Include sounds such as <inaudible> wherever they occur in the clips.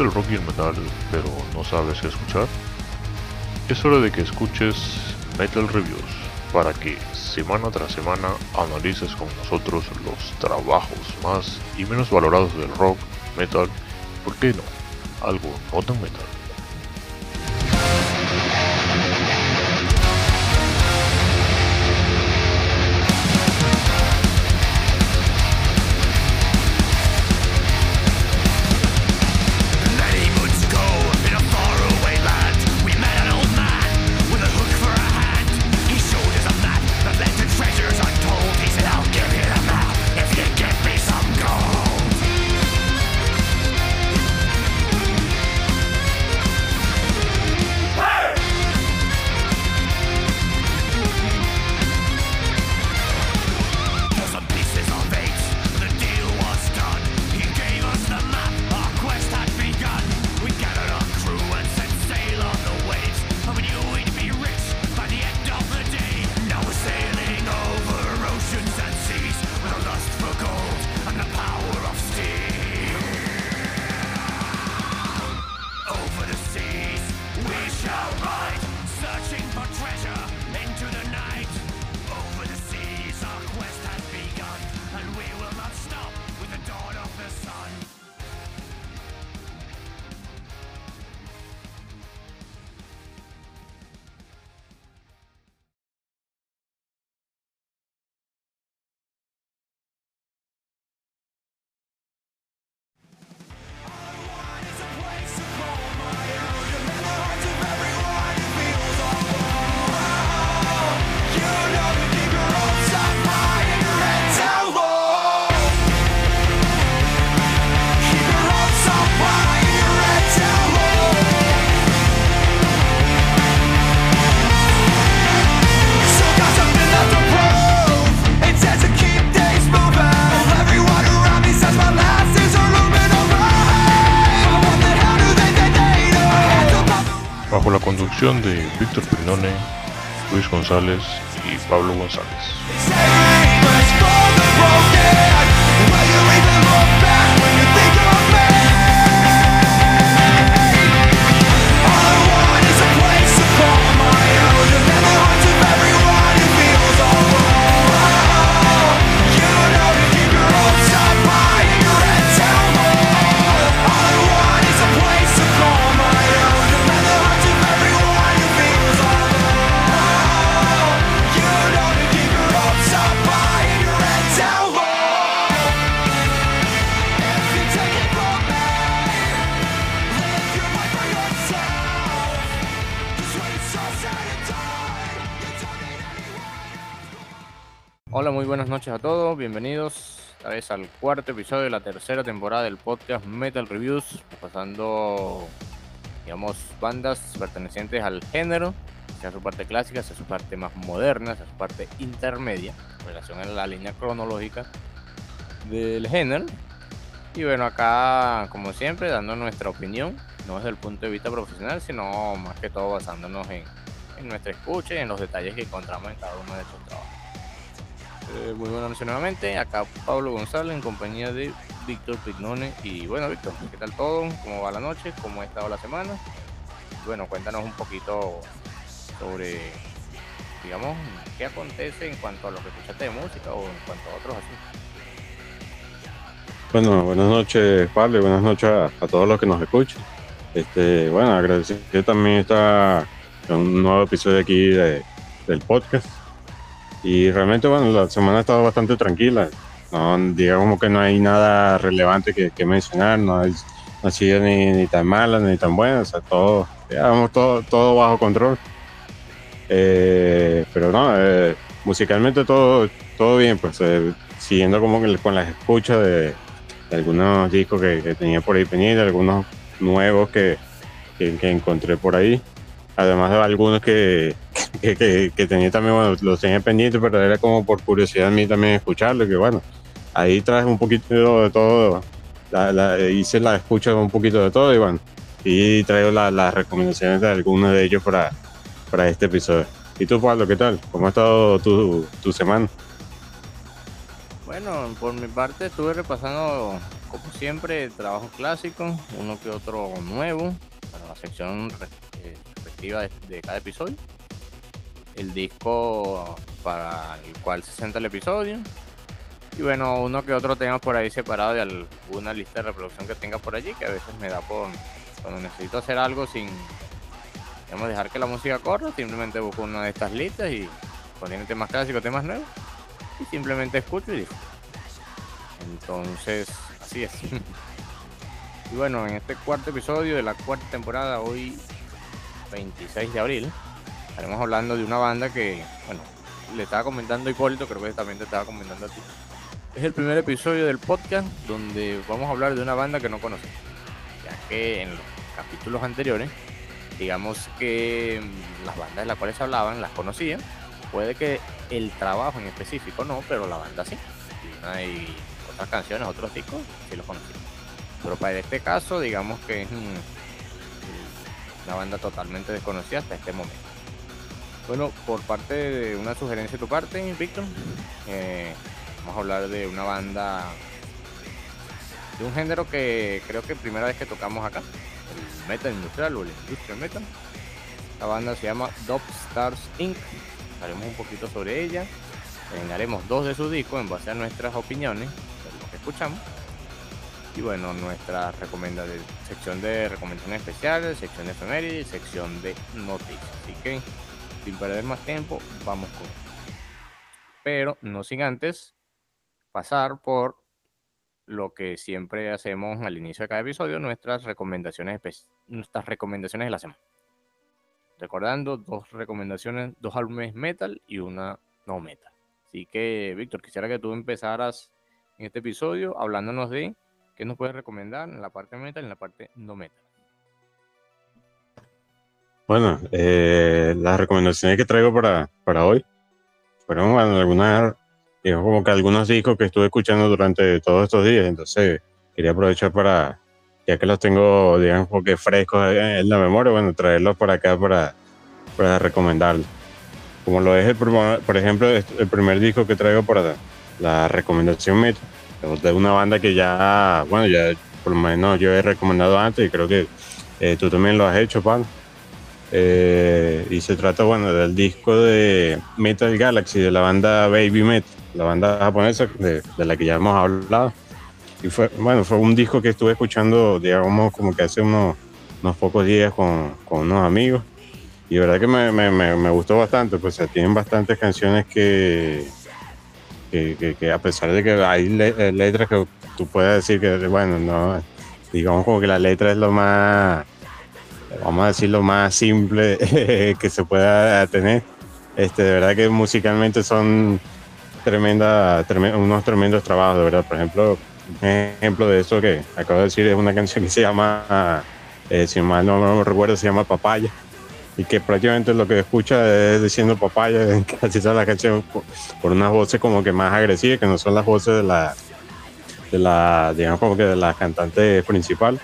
gusta el rock y el metal, pero no sabes qué escuchar? Es hora de que escuches Metal Reviews para que semana tras semana analices con nosotros los trabajos más y menos valorados del rock, metal, ¿por qué no? Algo no tan metal. De Víctor Pinone, Luis González y Pablo González. Buenas noches a todos, bienvenidos esta vez al cuarto episodio de la tercera temporada del podcast Metal Reviews, pasando, digamos, bandas pertenecientes al género, sea su parte clásica, sea su parte más moderna, sea su parte intermedia, en relación a la línea cronológica del género. Y bueno, acá, como siempre, dando nuestra opinión, no desde el punto de vista profesional, sino más que todo basándonos en, en nuestra escucha y en los detalles que encontramos en cada uno de estos trabajos. Eh, muy buenas noches nuevamente. Acá Pablo González en compañía de Víctor Pignone. Y bueno, Víctor, ¿qué tal todo? ¿Cómo va la noche? ¿Cómo ha estado la semana? Bueno, cuéntanos un poquito sobre, digamos, qué acontece en cuanto a lo que escuchaste de música o en cuanto a otros asuntos. Bueno, buenas noches, Pablo, y buenas noches a, todos los que nos escuchan. Este, bueno, agradecer también está un nuevo episodio aquí de, del podcast. Y realmente, bueno, la semana ha estado bastante tranquila. No, digamos que no hay nada relevante que, mencionar, no, hay, no ha sido ni, tan mala ni tan buena, o sea, todo, digamos, todo, todo bajo control. Eh, pero no, eh, musicalmente todo, todo bien, pues eh, siguiendo como con las escuchas de, algunos discos que, tenía por ahí pendientes, algunos nuevos que, que encontré por ahí además de algunos que, que, que, tenía también, bueno, los tenía pendientes, pero era como por curiosidad a mí también escucharlo, que bueno, ahí traje un poquito de todo, la, hice la escucha un poquito de todo y bueno, y traigo la, las recomendaciones de algunos de ellos para, para este episodio. ¿Y tú, Pablo, qué tal? ¿Cómo ha estado tu, tu semana? Bueno, por mi parte estuve repasando, como siempre, trabajos clásicos, uno que otro nuevo, la sección respectiva de, cada episodio. El disco para el cual se senta el episodio. Y bueno, uno que otro tema por ahí separado de alguna lista de reproducción que tenga por allí, que a veces me da por cuando necesito hacer algo sin digamos, dejar que la música corra, simplemente busco una de estas listas y poniendo temas clásicos, temas nuevos y simplemente escucho y digo. Entonces, así es. <laughs> y bueno, en este cuarto episodio de la cuarta temporada, hoy 26 de abril, estaremos hablando de una banda que, bueno, le estaba comentando a Hipólito, creo que también te estaba comentando a ti. Es el primer episodio del podcast donde vamos a hablar de una banda que no conocemos, ya que en los capítulos anteriores, digamos que las bandas de las cuales hablaban las conocía, puede que el trabajo en específico no, pero la banda sí. Hay otras canciones, otros discos, sí los conocí. Pero para este caso, digamos que es una banda totalmente desconocida hasta este momento. Bueno, por parte de una sugerencia de tu parte, Víctor, eh, vamos a hablar de una banda de un género que creo que primera vez que tocamos acá, el metal industrial o el industrial metal. La banda se llama Dop Stars Inc hablaremos un poquito sobre ella, haremos dos de sus discos en base a nuestras opiniones, de que escuchamos. Y bueno, nuestra recomendación, sección de recomendaciones especiales, sección de efemérides y sección de noticias. Así que, sin perder más tiempo, vamos con Pero no sin antes pasar por lo que siempre hacemos al inicio de cada episodio, nuestras recomendaciones, nuestras recomendaciones de la semana. Recordando, dos recomendaciones, dos álbumes metal y una no metal. Así que, Víctor, quisiera que tú empezaras en este episodio hablándonos de qué nos puedes recomendar en la parte metal y en la parte no metal. Bueno, eh, las recomendaciones que traigo para, para hoy fueron algunas, digamos, como que algunos discos que estuve escuchando durante todos estos días. Entonces, quería aprovechar para ya que los tengo, digamos, porque frescos en la memoria, bueno, traerlos por acá para, para recomendarlos. Como lo es, el, por ejemplo, el primer disco que traigo para la recomendación meta, de una banda que ya, bueno, ya por lo menos yo he recomendado antes y creo que eh, tú también lo has hecho, Pablo. Eh, y se trata, bueno, del disco de Metal Galaxy, de la banda Baby Metal, la banda japonesa de, de la que ya hemos hablado. Y fue, bueno, fue un disco que estuve escuchando, digamos, como que hace unos, unos pocos días con, con unos amigos. Y la verdad que me, me, me, gustó bastante, pues tienen bastantes canciones que, que, que, a pesar de que hay eh, letras que tú puedes decir que, bueno, no, digamos como que la letra es lo más, vamos a decir, lo más simple <laughs> que se pueda tener. Este, de verdad que musicalmente son tremenda, unos tremendos trabajos, de verdad. Por ejemplo, un ejemplo de eso que acabo de decir es una canción que se llama, eh, si mal no, recuerdo, se llama Papaya. Y que prácticamente lo que escucha es diciendo papaya <laughs> en casi toda la canción por, unas voces como que más agresivas, que no son las voces de la, de la, digamos como que de la cantante principal.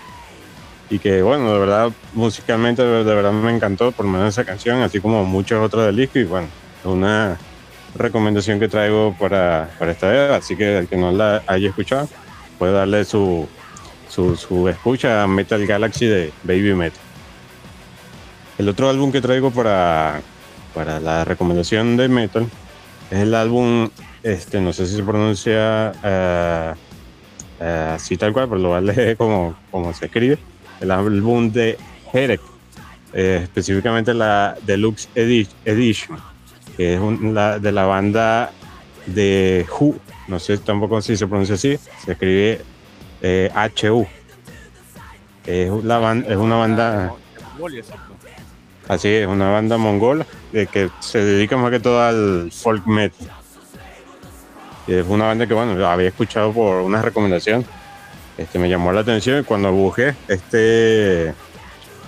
Y que bueno, de verdad, musicalmente de, verdad me encantó, por lo menos esa canción, así como muchas otras del disco. Y bueno, es una recomendación que traigo para, para esta vez, así que el que no la haya escuchado, puede darle su, su, escucha a Metal Galaxy de Baby Metal. El otro álbum que traigo para, para la recomendación de Metal es el álbum, este, no sé si se pronuncia uh, así tal cual, pero lo leer <laughs> como, como se escribe. El álbum de Herek, eh, específicamente la Deluxe Edition, que es la, de la banda de Who, no sé tampoco si se pronuncia así, se escribe eh, HU. Es, la es una banda. Así es, una banda mongola de que se dedica más que todo al folk metal. Es una banda que, bueno, había escuchado por una recomendación. Este, me llamó la atención y cuando busqué, este,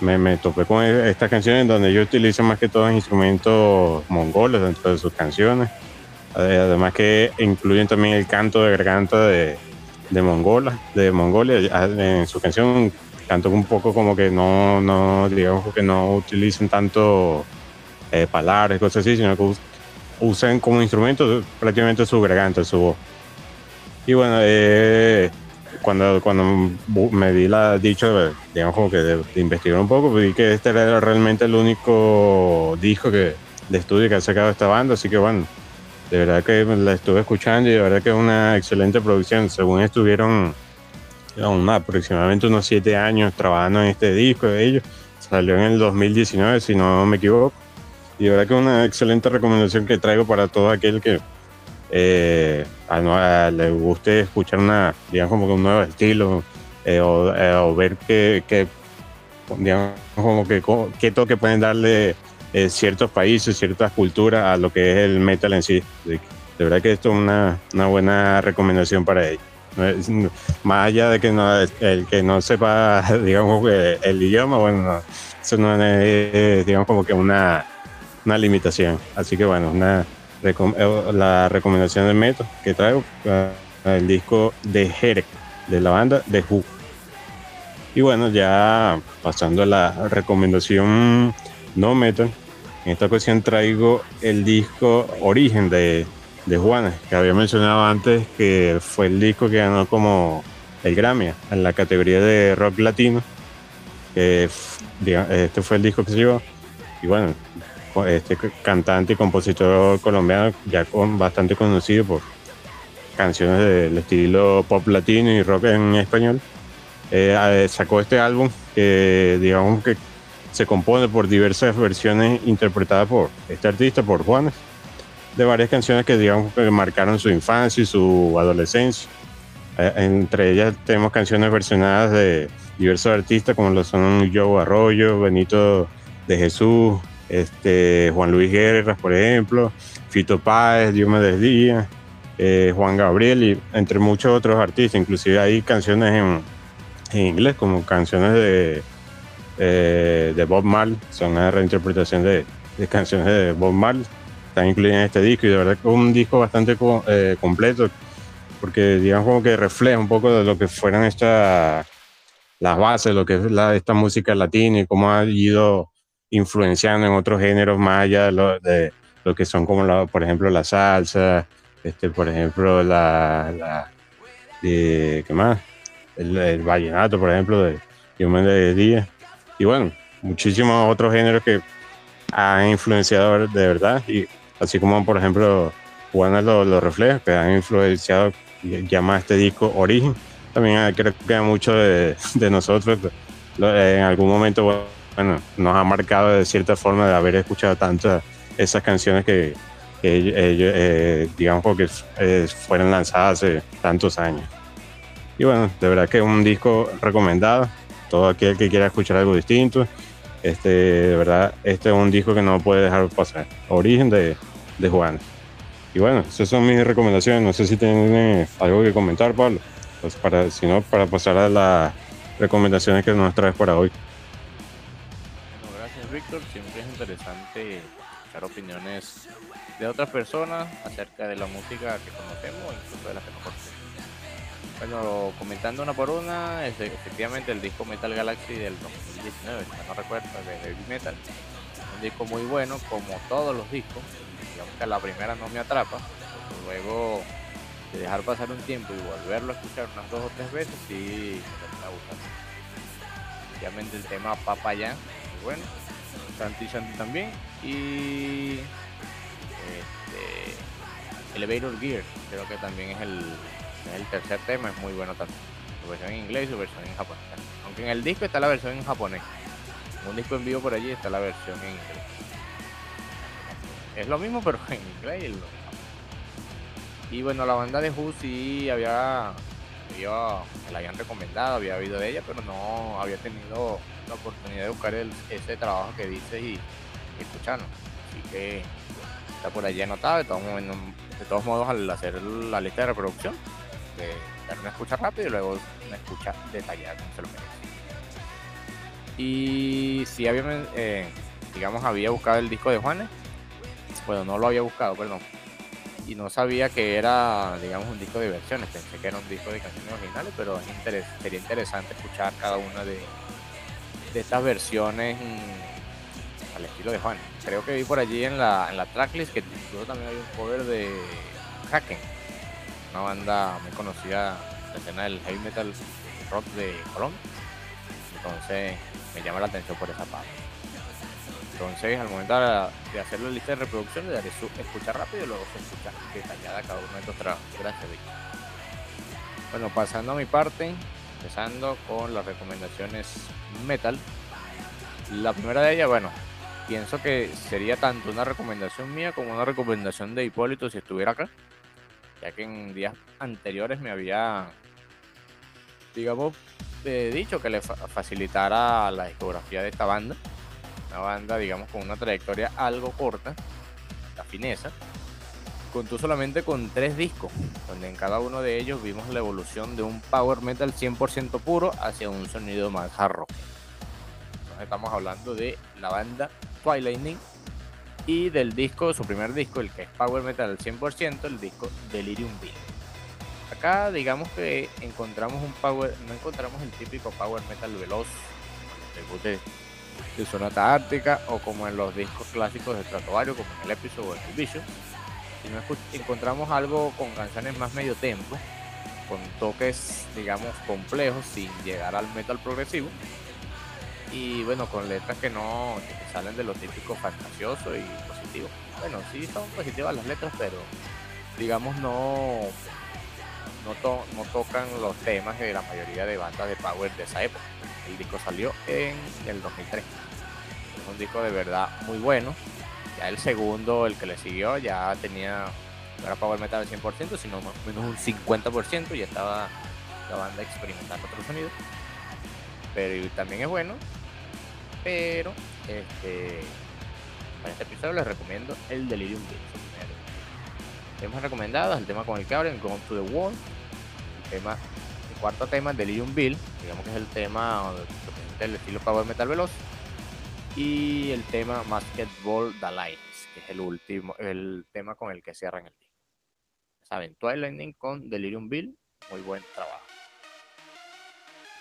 me, topé con estas canciones donde ellos utilizan más que todo instrumentos mongoles dentro de sus canciones Además que incluyen también el canto de garganta de, de Mongola, de Mongolia. En su canción canto un poco como que no, no digamos que no utilizan tanto eh, palabras, cosas así, sino que usan como instrumento prácticamente su garganta, su voz. Y bueno, eh, cuando, cuando me di la dicho, digamos como que de, investigar un poco, vi que este era realmente el único disco que, de estudio que ha sacado esta banda, así que bueno, de verdad que la estuve escuchando y de verdad que es una excelente producción. Según estuvieron aproximadamente unos siete años trabajando en este disco de ellos, salió en el 2019 si no me equivoco. Y de verdad que es una excelente recomendación que traigo para todo aquel que eh, le guste escuchar una, digamos, como un nuevo estilo eh, eh, o, ver que, digamos, como que qué toque pueden darle ciertos países, ciertas culturas a lo que es el metal en sí. De, verdad que esto es una, una buena recomendación para ellos. Más allá de que no, el que no sepa, <laughs> digamos, el idioma, bueno, eso no es, digamos, como que una, una limitación. Así que bueno, una, eh, la recomendación de Meto que traigo, eh, el disco de Jerek, de la banda de Who. Y bueno, ya pasando a la recomendación no metal, en esta ocasión traigo el disco Origen de, de Juanes, que había mencionado antes que fue el disco que ganó como el Grammy en la categoría de rock latino. este fue el disco que se llevó. Y bueno, este cantante y compositor colombiano ya con, bastante conocido por canciones del estilo pop latino y rock en español, eh, sacó este álbum que digamos que se compone por diversas versiones interpretadas por este artista, por Juanes, de varias canciones que digamos marcaron su infancia y su adolescencia. Eh, entre ellas tenemos canciones versionadas de diversos artistas como lo son Joe Arroyo, Benito de Jesús, este, Juan Luis Guerra, por ejemplo, Fito Páez, Diomedes Díaz, eh, Juan Gabriel y entre muchos otros artistas. Inclusive hay canciones en, inglés como canciones de, eh, de Bob Marley, son una reinterpretación de, canciones de Bob Marley. Están incluidas en este disco y de verdad que es un disco bastante eh, completo porque digamos como que refleja un poco de lo que fueran estas las bases, lo que es la, esta música latina y cómo ha ido influenciando en otros géneros más allá de lo, que son como, por ejemplo, la salsa, este, por ejemplo, la, la ¿qué más? El, vallenato, por ejemplo, de de Díaz. Y bueno, muchísimos otros géneros que han influenciado de verdad, y así como, por ejemplo, Juana lo, lo refleja, que han influenciado, llama este disco Origen. También creo que mucho de, de nosotros en algún momento bueno, nos ha marcado de cierta forma de haber escuchado tantas esas canciones que, ellos, eh, digamos, porque eh, fueron lanzadas hace tantos años. Y bueno, de verdad que es un disco recomendado. Todo aquel que quiera escuchar algo distinto, este, de verdad, este es un disco que no puede dejar pasar. Origen de, de Juan. Y bueno, esas son mis recomendaciones. No sé si tienen algo que comentar, Pablo. Pues para, si no, para pasar a las recomendaciones que nos traes para hoy. Víctor. Siempre es interesante escuchar opiniones de otras personas acerca de la música que conocemos, incluso de las que no conocemos. Bueno, comentando una por una, efectivamente el disco Metal Galaxy del 2019, si no recuerdo, de Heavy Metal, un disco muy bueno, como todos los discos. Que la primera no me atrapa, luego de dejar pasar un tiempo y volverlo a escuchar unas dos o tres veces, sí me gusta. Obviamente el tema Papaya, muy bueno Santi Santi también. Y este, Elevator Gear, creo que también es el, el tercer tema, es muy bueno también. Su versión en inglés y su versión en japonés. Aunque en el disco está la versión en japonés. Un disco en vivo por allí está la versión en inglés. Es lo mismo, pero en inglés y Y bueno, la banda de Who sí había, había, me la habían recomendado, había oído de ella, pero no había tenido la oportunidad de buscar ese trabajo que dices y, escucharlo. Así que está por allí anotado. De todos, modos, de todos modos, al hacer la lista de reproducción, de dar una escucha rápida y luego una escucha detallada se lo merece. Y si había, eh, digamos, había buscado el disco de Juanes, bueno, no lo había buscado, perdón. Y no sabía que era, digamos, un disco de versiones. Pensé que era un disco de canciones originales, pero sería interesante escuchar cada una de, de estas versiones al estilo de Juan. Creo que vi por allí en la, en la tracklist que incluso también hay un cover de Haken. una banda muy conocida la escena del heavy metal rock de Colombia. Entonces me llama la atención por esa parte. Entonces, al momento de hacer la lista de reproducción, le daré su escucha rápido y luego su escucha detallada cada uno de estos trabajos. Gracias, Bueno, pasando a mi parte, empezando con las recomendaciones metal. La primera de ellas, bueno, pienso que sería tanto una recomendación mía como una recomendación de Hipólito si estuviera acá, ya que en días anteriores me había, digamos, eh, dicho que le facilitara la discografía de esta banda, una banda, digamos, con una trayectoria algo corta, la fineza, contó solamente con tres discos, donde en cada uno de ellos vimos la evolución de un power metal 100% puro hacia un sonido más hard rock. Entonces estamos hablando de la banda Twilightning y del disco, su primer disco, el que es Power Metal al 100%, el disco Delirium Beat. Acá digamos que encontramos un power, no encontramos el típico power metal veloz, de, de Sonata Ártica o como en los discos clásicos de Stratovarius, como en el episodio el Vision, sino encontramos algo con canciones más medio tempo, con toques digamos complejos sin llegar al metal progresivo y bueno, con letras que no salen de lo típico fantasioso y positivo. Bueno, sí son positivas las letras, pero digamos no no, no tocan los temas de la mayoría de bandas de power de esa época. El disco salió en el 2003. Es un disco de verdad muy bueno. Ya el segundo, el que le siguió, ya tenía, no era power metal al 100%, sino menos un 50%, y estaba la banda experimentando otro sonido. Pero también es bueno, pero este, para este episodio les recomiendo el Delirium Beat. Temas recomendados, el tema con el que abren, Gone to the Wall, el tema, el cuarto tema, Delirium Bill, digamos que es el tema del estilo Power Metal Veloz, y el tema Basketball The Lines, que es el último, el tema con el que cierran el disco. Saben, Twilight con Delirium Bill, muy buen trabajo.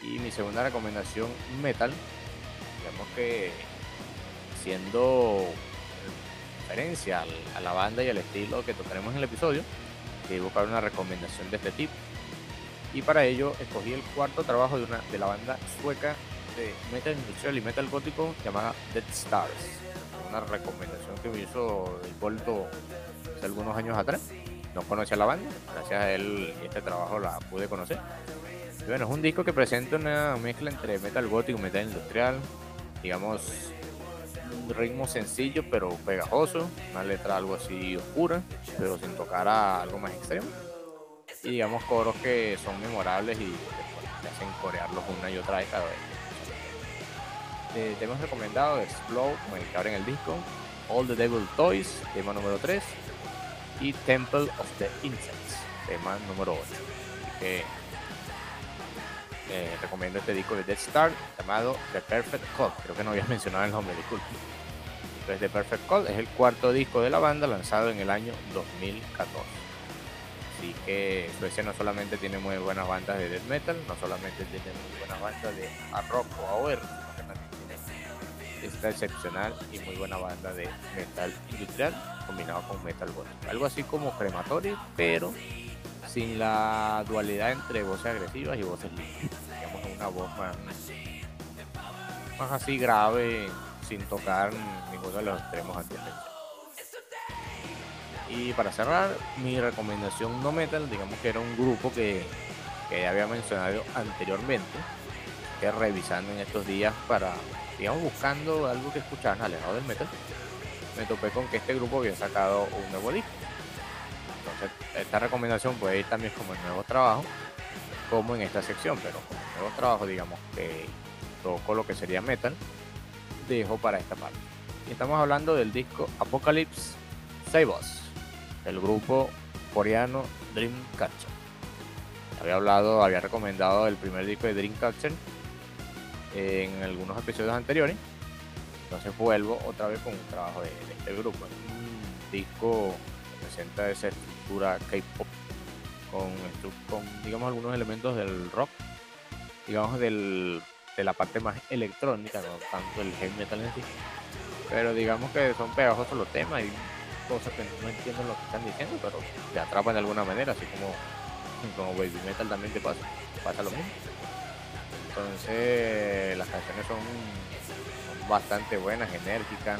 Y mi segunda recomendación, metal, digamos que siendo referencia a la banda y al estilo que tocaremos en el episodio, que buscar una recomendación de este tipo. Y para ello escogí el cuarto trabajo de, una, de la banda sueca de metal industrial y metal gótico llamada Dead Stars. Una recomendación que me hizo el Volto hace algunos años atrás. No conocía la banda, gracias a él y este trabajo la pude conocer. Y bueno, es un disco que presenta una mezcla entre metal gótico y metal industrial, digamos, un ritmo sencillo pero pegajoso, una letra algo así oscura, pero sin tocar a algo más extremo. Y digamos coros que son memorables y te hacen corearlos una y otra vez cada vez. Eh, temas recomendados Explode, como el que abren el disco, All the Devil Toys, tema número 3, y Temple of the Insects, tema número 8. Así que eh, recomiendo este disco de Death Star llamado The Perfect Call. Creo que no había <laughs> mencionado el nombre, disculpe. Entonces, The Perfect Call es el cuarto disco de la banda lanzado en el año 2014. Así que Suecia no solamente tiene muy buenas bandas de death metal, no solamente tiene muy buenas bandas de hard rock o AOR, esta excepcional y muy buena banda de metal industrial combinado con metal gótico. Algo así como crematorio, pero sin la dualidad entre voces agresivas y voces limpias. Digamos una voz más, más así grave, sin tocar ninguno de los extremos anteriores. Y para cerrar, mi recomendación no metal, digamos que era un grupo que, que había mencionado anteriormente, que revisando en estos días para, digamos, buscando algo que escuchar alejado del metal, me topé con que este grupo había sacado un nuevo disco esta recomendación puede ir también como en nuevos trabajos, como en esta sección, pero como nuevos trabajos, digamos que toco lo que sería metal, dejo para esta parte. Y estamos hablando del disco Apocalypse Save Us, del grupo coreano Dreamcatcher. Había hablado, había recomendado el primer disco de Dreamcatcher en algunos episodios anteriores. Entonces vuelvo otra vez con un trabajo de, este grupo. Un disco que presenta ese K-pop con, con, digamos, algunos elementos del rock, digamos, del, de la parte más electrónica, no tanto el heavy metal en sí. Pero digamos que son pegajosos los temas y cosas que no entiendo lo que están diciendo, pero te atrapan de alguna manera, así como como baby metal también te pasa, pasa lo mismo. Entonces las canciones son, bastante buenas, enérgicas.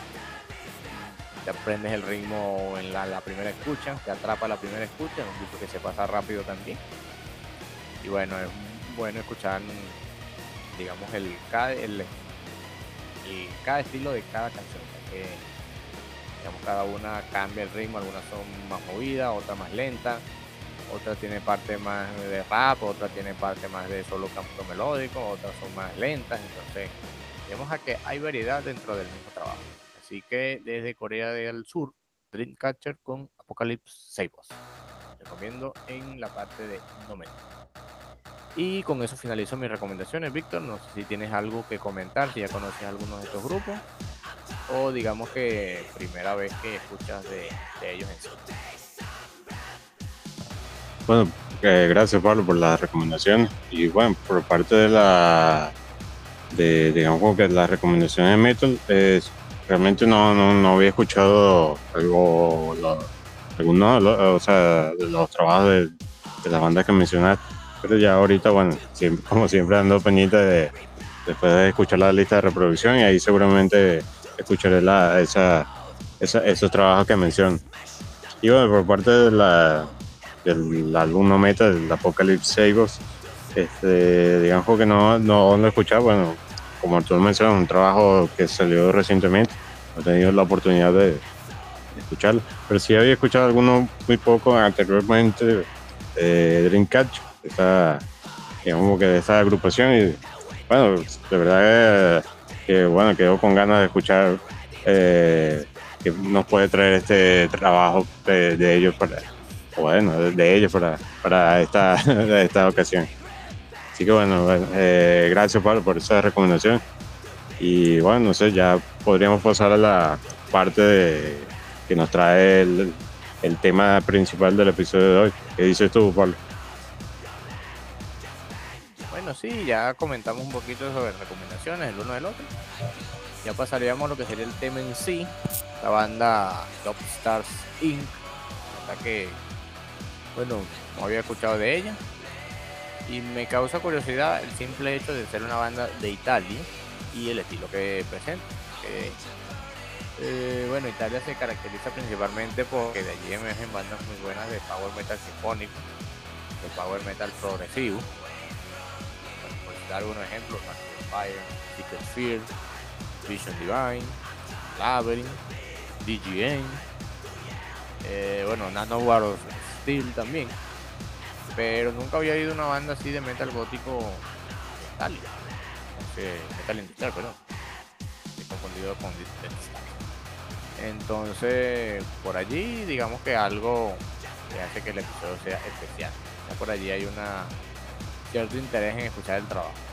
Te aprendes el ritmo en la, primera escucha, te atrapa la primera escucha, un disco que se pasa rápido también. Y bueno, es bueno escuchar, digamos, el cada, el, cada estilo de cada canción. Que, digamos, cada una cambia el ritmo, algunas son más movidas, otras más lentas otra tiene parte más de rap, otra tiene parte más de solo canto melódico, otras son más lentas, entonces vemos a que hay variedad dentro del mismo trabajo. Así que desde Corea del Sur, Dreamcatcher con Apocalypse Sabos. Recomiendo en la parte de Nomen. Y con eso finalizo mis recomendaciones, Víctor. No sé si tienes algo que comentar, si ya conoces algunos de estos grupos, o digamos que primera vez que escuchas de, de ellos en sí. Bueno, eh, gracias Pablo por la recomendación. Y bueno, por parte de la, de, digamos que la recomendación de Metal, es, realmente no, no, había escuchado algo, algunos o sea, de los trabajos de, de las bandas que mencionaste. Pero ya ahorita, bueno, siempre, <laughs> como siempre ando pendiente de, después de escuchar la lista de reproducción y ahí seguramente escucharé la, esa, esa, esos trabajos que menciono. Y bueno, por parte de la, del álbum Meta, del Apocalypse Sabos. Este, digamos que no, no lo he escuchado, bueno, como tú mencionas, un trabajo que salió recientemente, no he tenido la oportunidad de, escucharlo, pero sí había escuchado algunos muy poco anteriormente de Dreamcatch, esa, digamos que de esa agrupación. Y bueno, de verdad que, bueno, quedo con ganas de escuchar eh, que nos puede traer este trabajo de, de ellos para bueno, de, ellos para, para esta, <laughs> esta ocasión. Así que bueno, eh, gracias Pablo por esa recomendación. Y bueno, no sé, ya podríamos pasar a la parte de, que nos trae el, el tema principal del episodio de hoy. ¿Qué dices tú, Pablo? Bueno, sí, ya comentamos un poquito sobre recomendaciones el uno del otro. Ya pasaríamos a lo que sería el tema en sí. La banda Top Stars Inc. Hasta que bueno, no había escuchado de ella. Y me causa curiosidad el simple hecho de ser una banda de Italia y el estilo que presenta. Eh, bueno, Italia se caracteriza principalmente porque de allí emergen bandas muy buenas de power metal sinfónico, de power metal progresivo. por dar algunos ejemplos, Fire, Secret Fear, Vision Divine, Labyrinth, DGN, eh, bueno, Nano Wars también. Pero nunca había ido una banda así de metal gótico Italia. metal industrial, perdón. Confundido con Entonces, por allí, digamos que algo que hace que el episodio sea especial. Por allí hay una cierto interés en escuchar el trabajo.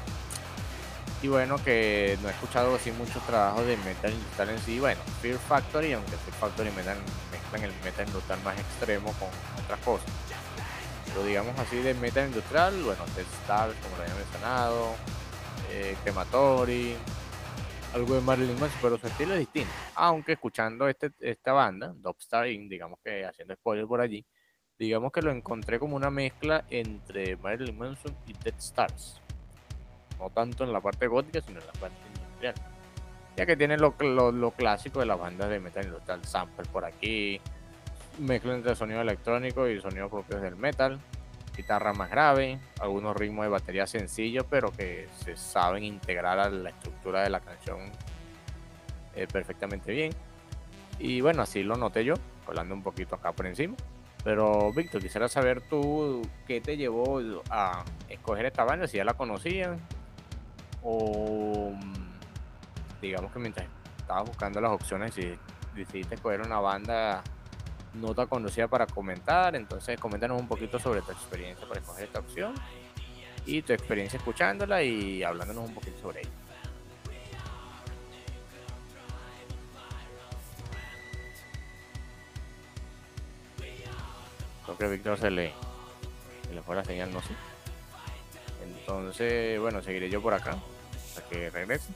Y bueno, que no he escuchado así muchos trabajos de metal industrial en sí. Bueno, Fear Factory, aunque Fear Factory metal, mezclan el metal industrial más extremo con otras cosas. Pero digamos así de metal industrial, bueno, Death Stars, como lo había mencionado, eh, Crematory, algo de Marilyn Manson, pero su estilo es distinto. Aunque escuchando este, esta banda, Dubstar digamos que haciendo spoiler por allí, digamos que lo encontré como una mezcla entre Marilyn Manson y Dead Stars no tanto en la parte gótica, sino en la parte industrial. Ya que tiene lo, clásico de las bandas de metal industrial, sample por aquí, mezcla entre sonido electrónico y sonido propios del metal, guitarra más grave, algunos ritmos de batería sencillos, pero que se saben integrar a la estructura de la canción eh, perfectamente bien. Y bueno, así lo noté yo, hablando un poquito acá por encima. Pero Víctor, quisiera saber tú qué te llevó a escoger esta banda, si ya la conocían o mm, digamos que mientras estabas buscando las opciones y decidiste escoger una banda no tan conocida para comentar, entonces coméntanos un poquito sobre tu experiencia para escoger esta opción y tu experiencia escuchándola y hablándonos un poquito sobre ella. Creo que a Víctor se le, se le fue la señal, no sé. Entonces, bueno, seguiré yo por acá que regrese.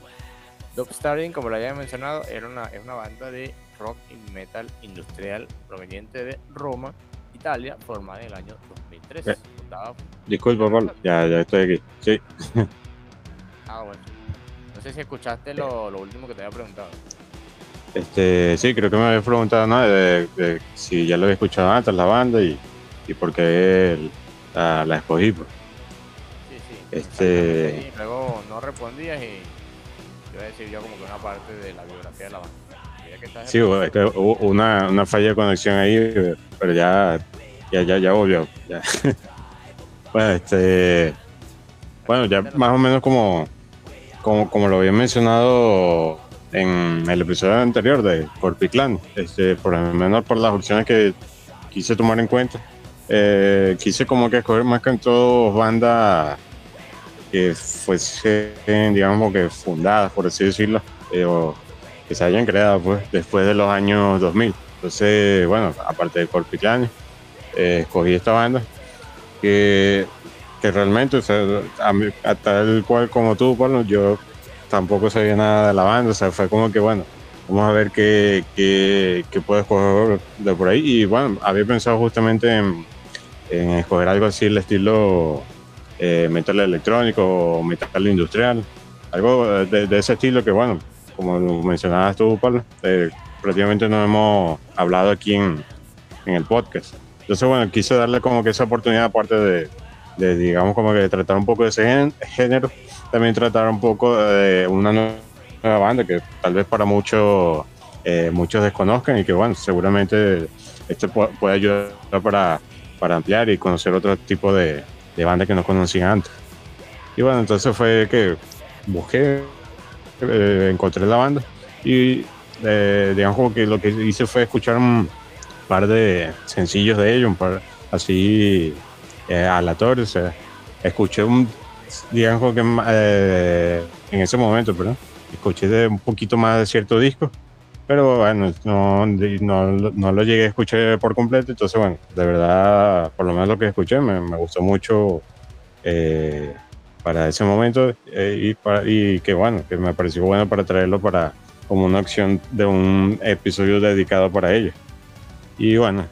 Starring, como lo había mencionado, era una, es una banda de rock y metal industrial proveniente de Roma, Italia, formada en el año 2013. Eh. Disculpa, Pablo, ya, ya estoy aquí. Sí. ah, bueno. No sé si escuchaste lo, lo último que te había preguntado. Este, sí, creo que me habías preguntado ¿no? de, si ya lo había escuchado antes la banda y, y por qué la, la, escogí. Pues. Sí, sí. Este... Y luego no respondías y iba a decir yo como que una parte de la biografía de la banda. Sí, es que hubo una, una falla de conexión ahí, pero ya, ya, ya, ya volvió. Ya. bueno, <laughs> este, bueno, ya más o menos como, como, como lo había mencionado en el episodio anterior de Corpiclan, este, por lo menos por las opciones que quise tomar en cuenta, eh, quise como que escoger más que en todo bandas que fuesen, digamos, que fundadas, por así decirlo, eh, que se hayan creado pues, después de los años 2000. Entonces, bueno, aparte de Corpiclan, eh, escogí esta banda que, realmente, o sea, tal cual como tú, Pablo, yo tampoco sabía nada de la banda, o sea, fue como que bueno, vamos a ver qué, qué, qué puedo escoger de por ahí. Y bueno, había pensado justamente en, en escoger algo así, el estilo eh, metal electrónico metal industrial, algo de, ese estilo que bueno, como mencionabas tú, Pablo, eh, prácticamente no hemos hablado aquí en, el podcast. Entonces, bueno, quise darle como que esa oportunidad aparte de, de digamos, como que tratar un poco de ese género también tratar un poco de una nueva banda que tal vez para muchos eh, muchos desconozcan y que bueno, seguramente este puede ayudar para, para ampliar y conocer otro tipo de, de bandas que no conocían antes. Y bueno, entonces fue que busqué, eh, encontré la banda y eh, digamos como que lo que hice fue escuchar un par de sencillos de ellos, un par así aleatorios. escuché un digamos que eh, en ese momento, pero escuché de un poquito más de cierto disco, pero bueno, no, no, no, lo llegué a escuchar por completo, entonces bueno, de verdad, por lo menos lo que escuché me, me gustó mucho eh, para ese momento eh, y, que bueno, que me pareció bueno para traerlo para como una opción de un episodio dedicado para ellos. Y bueno,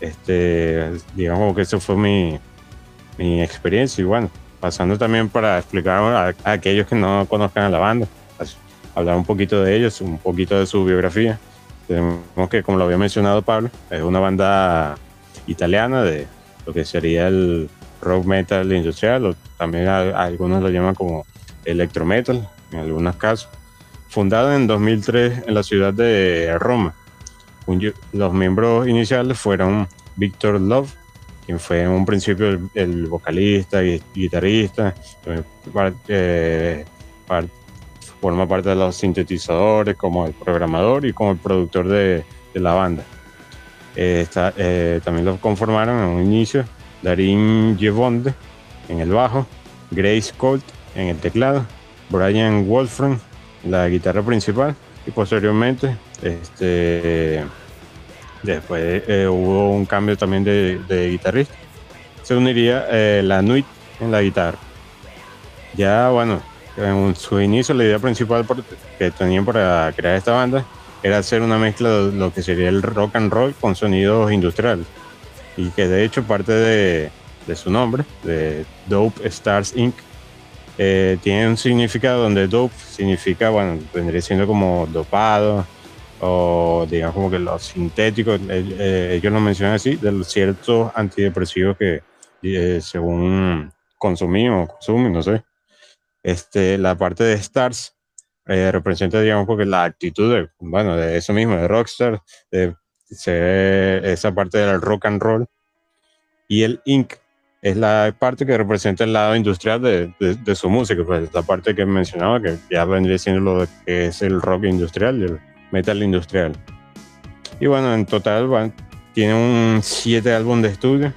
este, digamos que eso fue mi, mi experiencia y bueno, pasando también para explicar a, aquellos que no conozcan a la banda, hablar un poquito de ellos, un poquito de su biografía. Tenemos que, como lo había mencionado Pablo, es una banda italiana de lo que sería el rock metal industrial, o también algunos lo llaman como electro metal, en algunos casos. Fundada en 2003 en la ciudad de Roma. los miembros iniciales fueron Victor Love, quien fue en un principio el, vocalista y guitarrista, eh, forma parte de los sintetizadores, como el programador y como el productor de, la banda. Eh, eh, también lo conformaron en un inicio Darín Gievonde en el bajo, Grace Colt en el teclado, Brian Wolfram en la guitarra principal y posteriormente este Después eh, hubo un cambio también de, guitarrista. Se uniría la Nuit en la guitarra. Ya, bueno, en su inicio la idea principal que tenían para crear esta banda era hacer una mezcla de lo que sería el rock and roll con sonidos industriales. Y que de hecho parte de, su nombre, de Dope Stars Inc., eh, tiene un significado donde dope significa, bueno, vendría siendo como dopado, o digamos como que los sintéticos, eh, eh, ellos lo mencionan así, de los ciertos antidepresivos que según consumimos, consumen, no sé. Este, la parte de Stars representa, digamos, porque la actitud de, bueno, de eso mismo, de Rockstar, de esa parte del rock and roll. Y el Inc. es la parte que representa el lado industrial de, de, su música, pues la parte que mencionaba, que ya vendría siendo lo que es el rock industrial, el, metal industrial. Y bueno, en total tiene un siete álbum de estudio,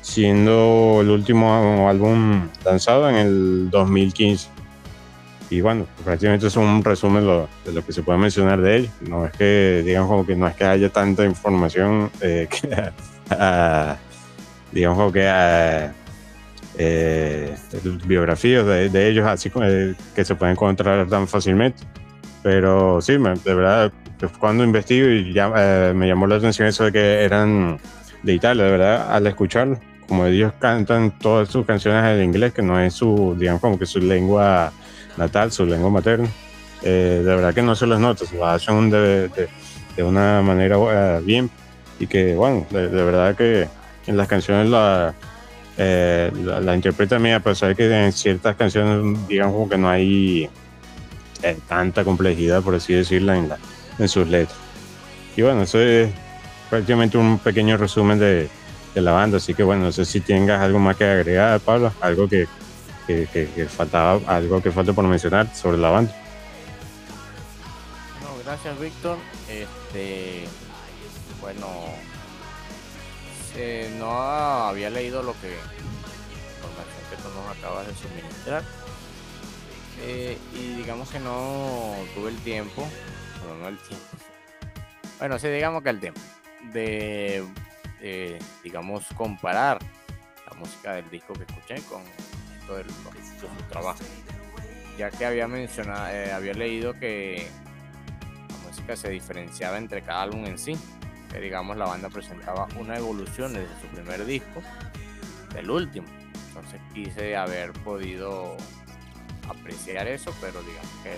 siendo el último álbum lanzado en el 2015. Y bueno, prácticamente es un resumen de lo que se puede mencionar de ellos. No es que, digamos, como que no es que haya tanta información, eh, <laughs> digamos, como que eh, biografías de, ellos, así eh, que se pueden encontrar tan fácilmente. Pero sí, de verdad, cuando investigo y ya, eh, me llamó la atención eso de que eran de Italia, de verdad, al escucharlo, como ellos cantan todas sus canciones en inglés, que no es su, digamos, como que su lengua natal, su lengua materna, eh, de verdad que no se los nota, se lo hacen de, de, una manera eh, bien y que, bueno, de, verdad que en las canciones la, eh, la, interpreta mía, a pesar de que en ciertas canciones, digamos, como que no hay tanta complejidad, por así decirlo, en, la, en sus letras. Y bueno, eso es prácticamente un pequeño resumen de, de, la banda, así que bueno, no sé si tengas algo más que agregar, Pablo, algo que, que, faltaba, algo que falta por mencionar sobre la banda. No, gracias Víctor. Este, bueno, no había leído lo que información que tú nos acabas de suministrar. Eh, y digamos que no tuve el tiempo, no el tiempo. Bueno, sí, digamos que el tiempo de, eh, digamos, comparar la música del disco que escuché con esto de, su trabajo. Ya que había mencionado, eh, había leído que la música se diferenciaba entre cada álbum en sí. Que digamos la banda presentaba una evolución desde su primer disco del último. Entonces quise haber podido apreciar eso, pero digamos que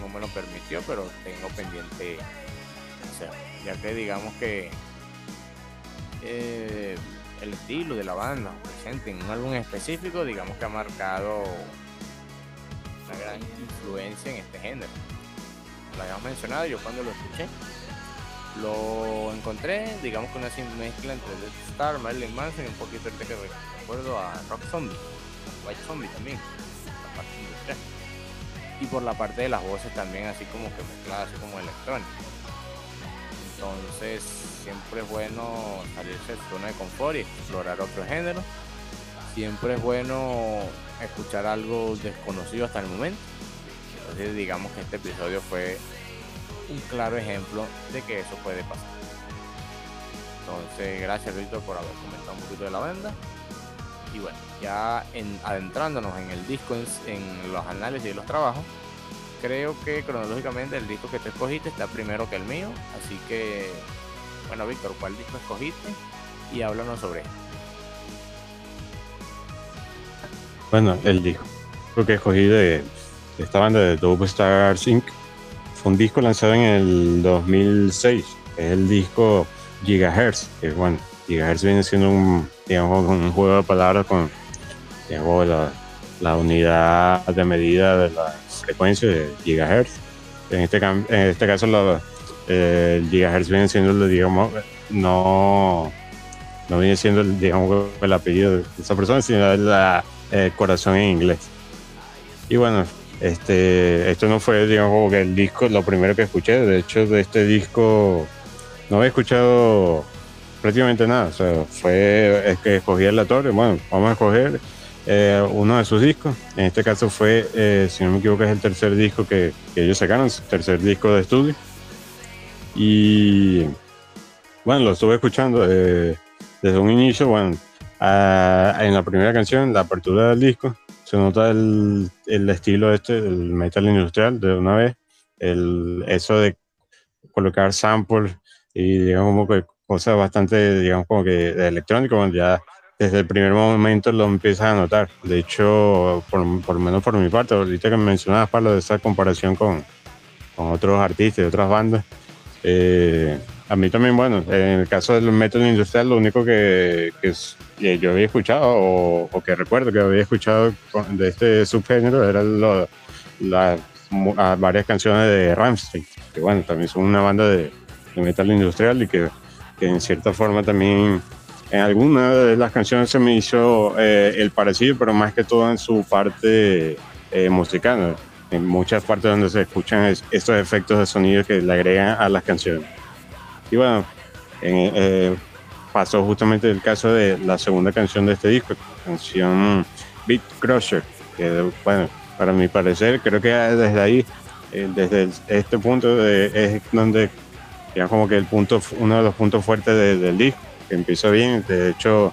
no me lo permitió, pero tengo pendiente ya que digamos que eh, el estilo de la banda presente en un álbum específico, digamos que ha marcado una gran influencia en este género. Lo habíamos mencionado, yo cuando lo escuché, lo encontré, digamos que una mezcla entre Death Star, Marilyn Manson y un poquito de que recuerdo a Rock Zombie, White Zombie también, la parte industrial. Y por la parte de las voces también, así como que mezclada, así como electrónica. Entonces siempre es bueno salirse de su zona de confort y explorar otro género. Siempre es bueno escuchar algo desconocido hasta el momento. Entonces digamos que este episodio fue un claro ejemplo de que eso puede pasar. Entonces gracias Víctor por haber comentado un poquito de la banda. Y bueno, ya en, adentrándonos en el disco, en los análisis y los trabajos, creo que cronológicamente el disco que te escogiste está primero que el mío. Así que, bueno, Víctor, ¿cuál disco escogiste? Y háblanos sobre él. Bueno, el disco que escogí de, esta banda de Dope Stars Inc. fue un disco lanzado en el 2006. Es el disco Gigahertz. Que bueno, Gigahertz viene siendo un, juego de palabras con digamos, la, la unidad de medida de la frecuencia de gigahertz. En este, en este caso, el gigahertz viene siendo, digamos, no, no viene siendo, digamos, el apellido de esa persona, sino el corazón en inglés. Y bueno, este, esto no fue, digamos, el disco, lo primero que escuché. De hecho, de este disco no había escuchado prácticamente nada. O sea, fue es que escogí la torre. Bueno, vamos a escoger eh, uno de sus discos. En este caso fue, eh, si no me equivoco, es el tercer disco que, ellos sacaron, su tercer disco de estudio. Y bueno, lo estuve escuchando eh, desde un inicio. Bueno, en la primera canción, la apertura del disco, se nota el, el estilo este, el metal industrial de una vez. El, eso de colocar samples y digamos como que cosas bastante, digamos como que de electrónico, ya desde el primer momento lo empiezas a notar. De hecho, por, lo menos por mi parte, ahorita que mencionabas, Pablo, de esa comparación con, con otros artistas y otras bandas, eh, a mí también, bueno, en el caso del método industrial, lo único que, que yo había escuchado o, que recuerdo que había escuchado de este subgénero eran las varias canciones de Rammstein, que bueno, también son una banda de, metal industrial y que, que en cierta forma también en algunas de las canciones se me hizo eh, el parecido, pero más que todo en su parte eh, musical. En muchas partes donde se escuchan estos efectos de sonido que le agregan a las canciones. Y bueno, eh, pasó justamente el caso de la segunda canción de este disco, canción Beat Crusher, que bueno, para mi parecer, creo que desde ahí, desde este punto es donde, digamos como que el punto, uno de los puntos fuertes del disco empieza bien. De hecho,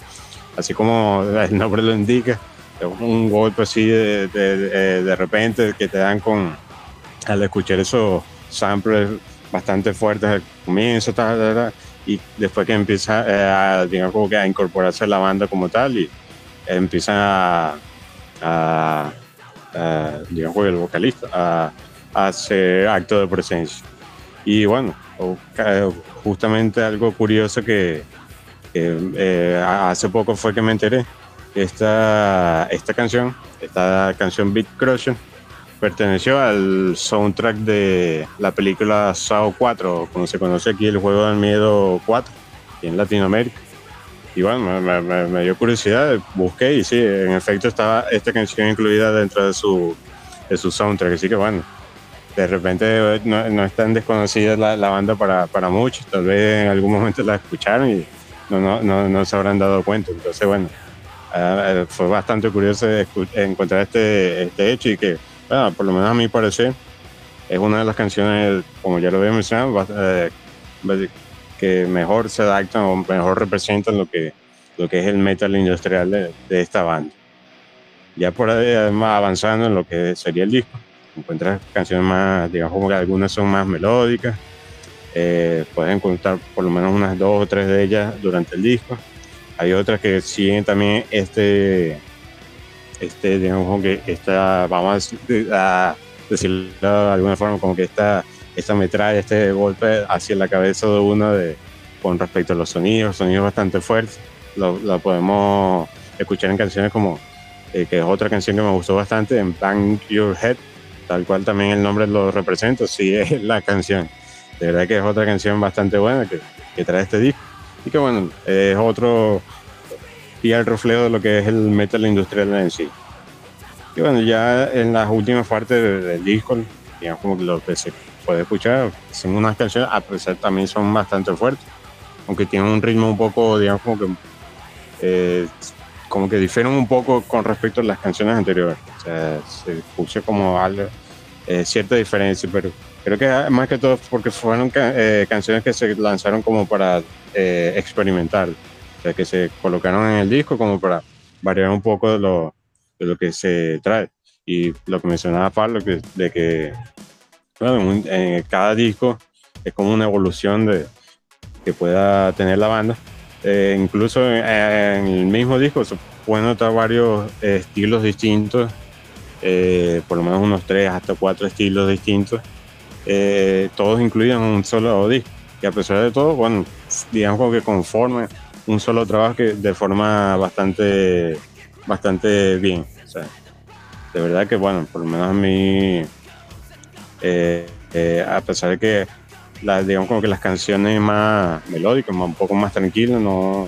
así como el nombre lo indica, un golpe así de, de, repente que te dan con al escuchar esos samples bastante fuertes al comienzo, y después que empieza eh, a, digamos, que a incorporarse a la banda como tal y empieza a, digamos, el vocalista a, a, hacer acto de presencia. Y bueno, justamente algo curioso que, eh, hace poco fue que me enteré, esta, esta canción, esta canción Beat Crusher, perteneció al soundtrack de la película Saw 4, como se conoce aquí el juego del miedo 4, aquí en Latinoamérica. Y bueno, me, dio curiosidad, busqué y sí, en efecto estaba esta canción incluida dentro de su, de su soundtrack. Así que bueno, de repente no, no es tan desconocida la, la, banda para, para muchos, tal vez en algún momento la escucharon y no, no, no, no se habrán dado cuenta. Entonces, bueno, uh, fue bastante curioso encontrar este, este hecho y que por lo menos a mi parecer, es una de las canciones, como ya lo había mencionado, eh, que mejor se adaptan o mejor representan lo que, lo que es el metal industrial de, esta banda. Ya por ahí, además, avanzando en lo que sería el disco, encuentras canciones más, digamos, como que algunas son más melódicas, eh, puedes encontrar por lo menos unas dos o tres de ellas durante el disco. Hay otras que siguen también este, este, digamos, que esta, vamos a decirlo de alguna forma, como que esta, esta metralla, este golpe hacia la cabeza de uno de, con respecto a los sonidos, sonidos bastante fuertes, lo, lo podemos escuchar en canciones como, eh, que es otra canción que me gustó bastante, en Bang Your Head, tal cual también el nombre lo representa, sí <laughs> es la canción. De verdad que es otra canción bastante buena que, que trae este disco. Y que bueno, es otro y el reflejo de lo que es el metal industrial en sí. Y bueno, ya en las últimas partes del, disco, digamos como que lo que se puede escuchar, son unas canciones, a pesar también son bastante fuertes, aunque tienen un ritmo un poco, digamos como que, eh, como que difieren un poco con respecto a las canciones anteriores. O sea, se escucha como algo, eh, cierta diferencia, pero creo que más que todo porque fueron eh, canciones que se lanzaron como para experimentar que se colocaron en el disco como para variar un poco de lo, de lo que se trae. Y lo que mencionaba Pablo, que, de que bueno, en, cada disco es como una evolución de, que pueda tener la banda. Eh, incluso en, el mismo disco se pueden notar varios estilos distintos, eh, por lo menos unos tres hasta cuatro estilos distintos, eh, todos incluidos en un solo disco. Y a pesar de todo, bueno, digamos que conforme un solo trabajo que de forma bastante, bastante bien. de verdad que, bueno, por lo menos a mí, eh, eh, a pesar de que, las, digamos, como que las canciones más melódicas, un poco más tranquilas, no,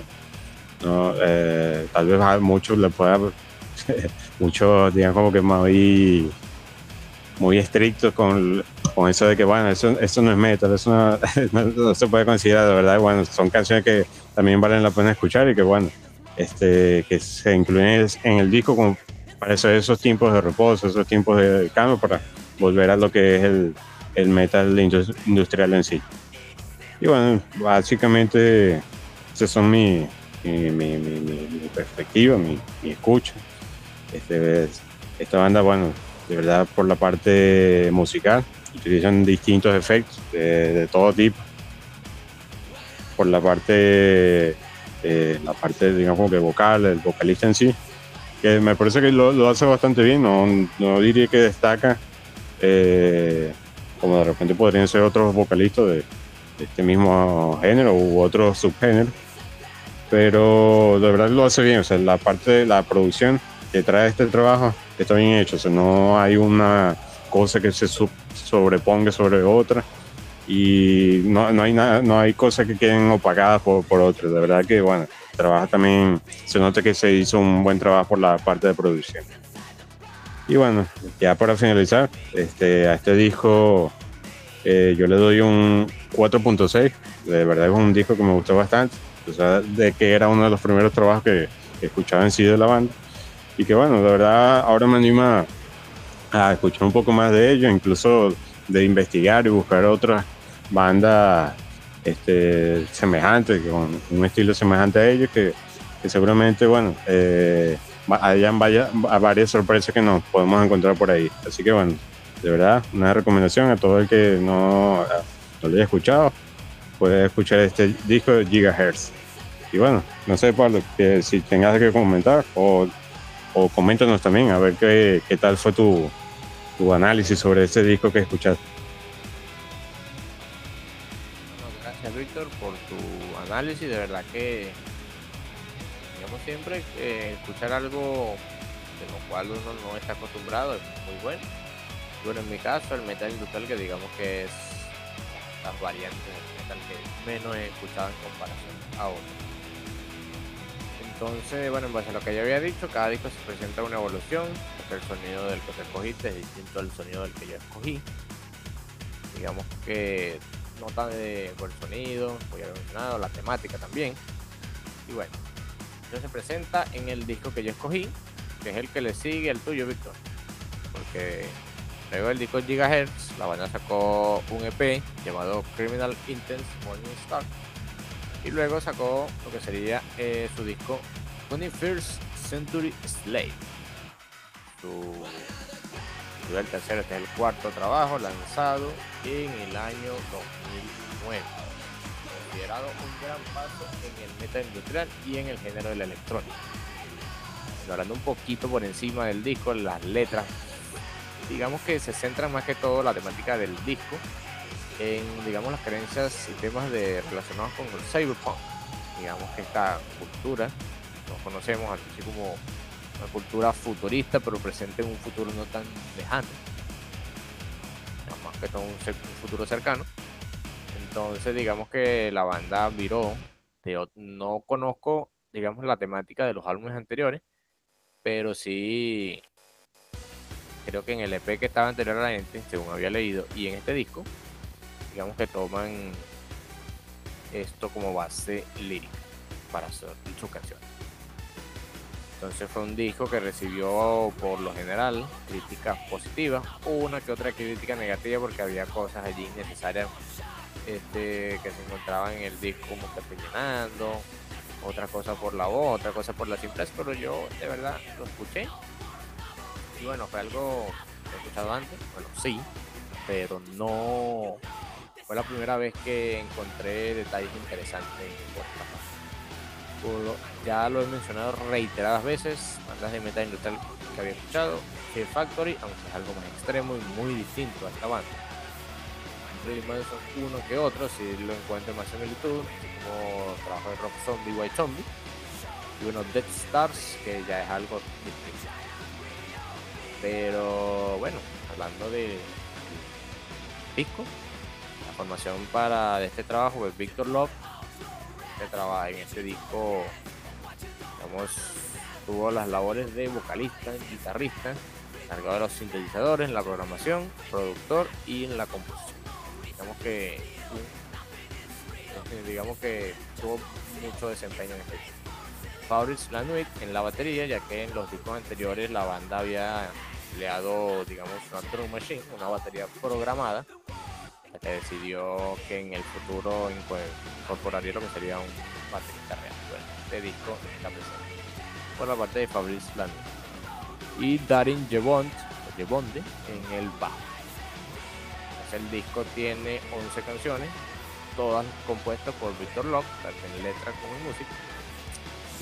eh, tal vez a muchos le pueda, <laughs> muchos, digamos, como que muy, muy estrictos con, con eso de que, bueno, eso, eso no es metal, eso <laughs> no, no se puede considerar, de verdad, bueno, son canciones que también valen la pena escuchar y que bueno, este, que se incluyen en el disco como para esos tiempos de reposo, esos tiempos de cambio para volver a lo que es el, el metal industrial en sí. Y bueno, básicamente esas son mi, mi, mi, mi perspectiva, mi, escucha. Este, esta banda, bueno, de verdad por la parte musical, utilizan distintos efectos de, de todo tipo. Por la parte, eh, la parte, digamos, como que vocal, el vocalista en sí, que me parece que lo, lo hace bastante bien, no, no diría que destaca, eh, como de repente podrían ser otros vocalistas de, este mismo género u otro subgénero, pero de verdad lo hace bien, o sea, la parte de la producción que trae este trabajo está bien hecho, o sea, no hay una cosa que se sobreponga sobre otra y no, no hay nada, no hay cosas que queden opagadas por, por otras. De verdad que, bueno, trabaja también, se nota que se hizo un buen trabajo por la parte de producción. Y bueno, ya para finalizar, este, a este disco eh, yo le doy un 4.6. De verdad es un disco que me gustó bastante. O sea, de que era uno de los primeros trabajos que, escuchaba en sí de la banda. Y que bueno, de verdad ahora me anima a escuchar un poco más de ello, incluso de investigar y buscar otras bandas este, semejantes, con un estilo semejante a ellos, que, seguramente, bueno, eh, hayan vaya, varias sorpresas que nos podemos encontrar por ahí. Así que, bueno, de verdad, una recomendación a todo el que no no lo haya escuchado, puede escuchar este disco de Gigahertz. Y bueno, no sé, Pablo, que si tengas que comentar o, o coméntanos también a ver qué, qué tal fue tu, tu análisis sobre este disco que escuchaste. gracias, Víctor, por tu análisis. De verdad que, digamos siempre, que escuchar algo de lo cual uno no está acostumbrado es muy bueno. Bueno, en mi caso, el metal industrial, que digamos que es las variantes del metal que menos he escuchado en comparación a otros. Entonces, bueno, en base a lo que ya había dicho, cada disco se presenta una evolución, el sonido del que te escogiste es distinto al sonido del que yo escogí. Digamos que nota de, por el sonido, como ya mencionado, la temática también. Y bueno, se presenta en el disco que yo escogí, que es el que le sigue al tuyo, Víctor. Porque luego del disco Gigahertz, la banda sacó un EP llamado Criminal Intense Morning Star y luego sacó lo que sería eh, su disco 21st Century Slave. Su, el tercero, es el cuarto trabajo lanzado en el año 2009. Considerado un gran paso en el metal industrial y en el género de la electrónica. Hablando un poquito por encima del disco, las letras, digamos que se centran más que todo la temática del disco en, digamos, las creencias y temas de, relacionados con el cyberpunk. Digamos que esta cultura, nos conocemos así como una cultura futurista, pero presente en un futuro no tan lejano, más que todo un, futuro cercano. Entonces, digamos que la banda viró, no conozco, digamos, la temática de los álbumes anteriores, pero sí creo que en el EP que estaba anterior a la gente, según había leído, y en este disco, digamos que toman esto como base lírica para hacer sus canciones. Entonces fue un disco que recibió por lo general críticas positivas, una que otra crítica negativa porque había cosas allí innecesarias este, que se encontraban en el disco como que rellenando, otra cosa por la voz, otra cosa por la simpleza, pero yo de verdad lo escuché. Y bueno, fue algo que he escuchado antes, bueno, sí, pero no fue la primera vez que encontré detalles interesantes en Ya lo he mencionado reiteradas veces, bandas de metal industrial que había escuchado, que Factory, aunque es algo más extremo y muy distinto a esta banda. son uno que otro, si lo encuentro más similitud, como trabajo de Rock Zombie, White Zombie, y bueno, Dead Stars, que ya es algo distinto. Pero bueno, hablando de disco, formación para de este trabajo es Victor Love, que trabaja en este disco, digamos, tuvo las labores de vocalista, guitarrista, encargado de los sintetizadores, la programación, productor y en la composición. Digamos que digamos que tuvo mucho desempeño en este disco. Fabrice Lanuit en la batería, ya que en los discos anteriores la banda había empleado, digamos, una drum machine, una batería programada, que decidió que en el futuro incorporaría lo que sería un baterista real. Bueno, este disco está presente por la parte de Fabrice Land y Darin Jebond, Jebonde en el bajo. el disco tiene 11 canciones, todas compuestas por Victor Locke, tanto en letra como en música.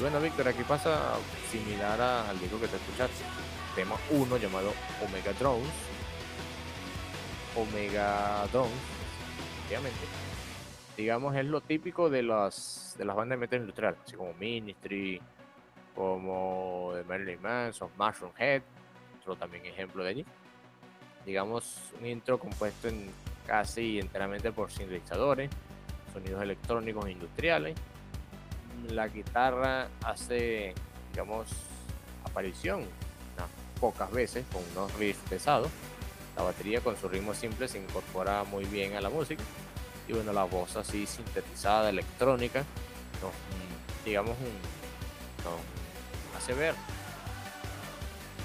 Bueno, Víctor, aquí pasa similar al disco que te escuchaste. Tema 1 llamado Omega Drones, Omega Don, obviamente, digamos, es lo típico de las, de las bandas de metal industrial, así como Ministry, como de Marilyn Manson, Mushroom Head, otro también ejemplo de allí. Digamos, un intro compuesto en casi enteramente por sintetizadores, sonidos electrónicos e industriales. La guitarra hace, digamos, aparición unas pocas veces con unos riffs pesados la batería con su ritmo simple se incorpora muy bien a la música. Y bueno, la voz así sintetizada, electrónica, nos, mm, digamos, nos hace ver,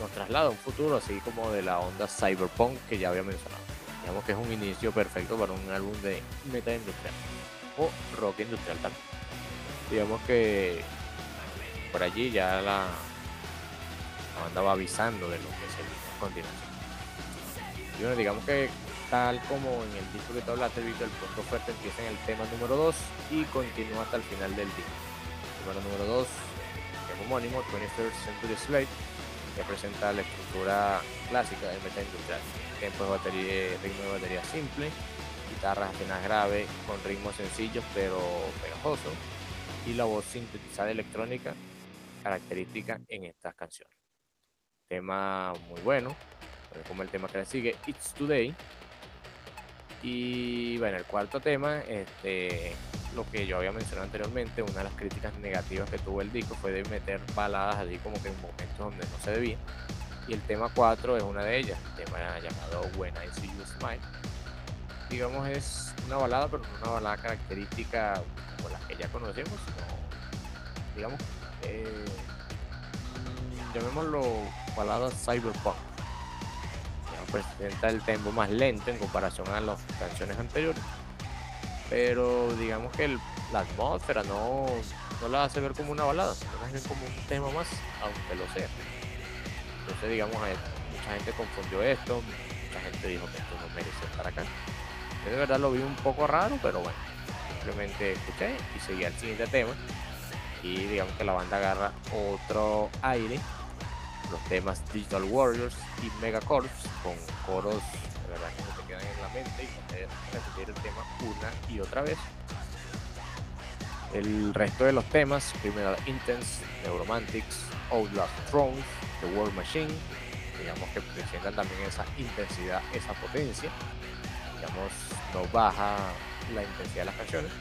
nos traslada a un futuro así como de la onda cyberpunk que ya había mencionado. Digamos que es un inicio perfecto para un álbum de metal industrial o rock industrial también. Digamos que por allí ya la, la banda va avisando de lo que se a continuación. Y bueno, digamos que tal como en el disco que tú hablaste, Víctor, el punto fuerte empieza en el tema número 2 y continúa hasta el final del disco. El número 2, es homónimo, 21st Century Slave, que presenta la estructura clásica del metal industrial. Tempo de batería, ritmo de batería simple, guitarras apenas graves, con ritmos sencillos pero pegajosos, y la voz sintetizada electrónica característica en estas canciones. Tema muy bueno, como el tema que le sigue, It's Today. Y bueno, el cuarto tema, este, lo que yo había mencionado anteriormente, una de las críticas negativas que tuvo el disco fue de meter baladas allí como que en momentos donde no se debía. Y el tema 4 es una de ellas, el tema llamado When I See You Smile. Digamos, es una balada, pero no una balada característica como la que ya conocemos, digamos, eh, llamémoslo balada cyberpunk. Presenta el tempo más lento en comparación a las canciones anteriores pero digamos que la atmósfera no, no la hace ver como una balada, sino como un tema más, aunque lo sea. Entonces, digamos, mucha gente confundió esto, mucha gente dijo que esto no merece estar acá. Yo de verdad lo vi un poco raro, pero bueno, simplemente escuché y seguí al siguiente tema. Y digamos que la banda agarra otro aire, los temas Digital Warriors y Megacorps con coros de verdad que te quedan en la mente y poder repetir el tema una y otra vez. El resto de los temas, Criminal Intense, Neuromantics, Outlast Thrones, The War Machine, digamos que presentan también esa intensidad, esa potencia, digamos, no baja la intensidad de las canciones.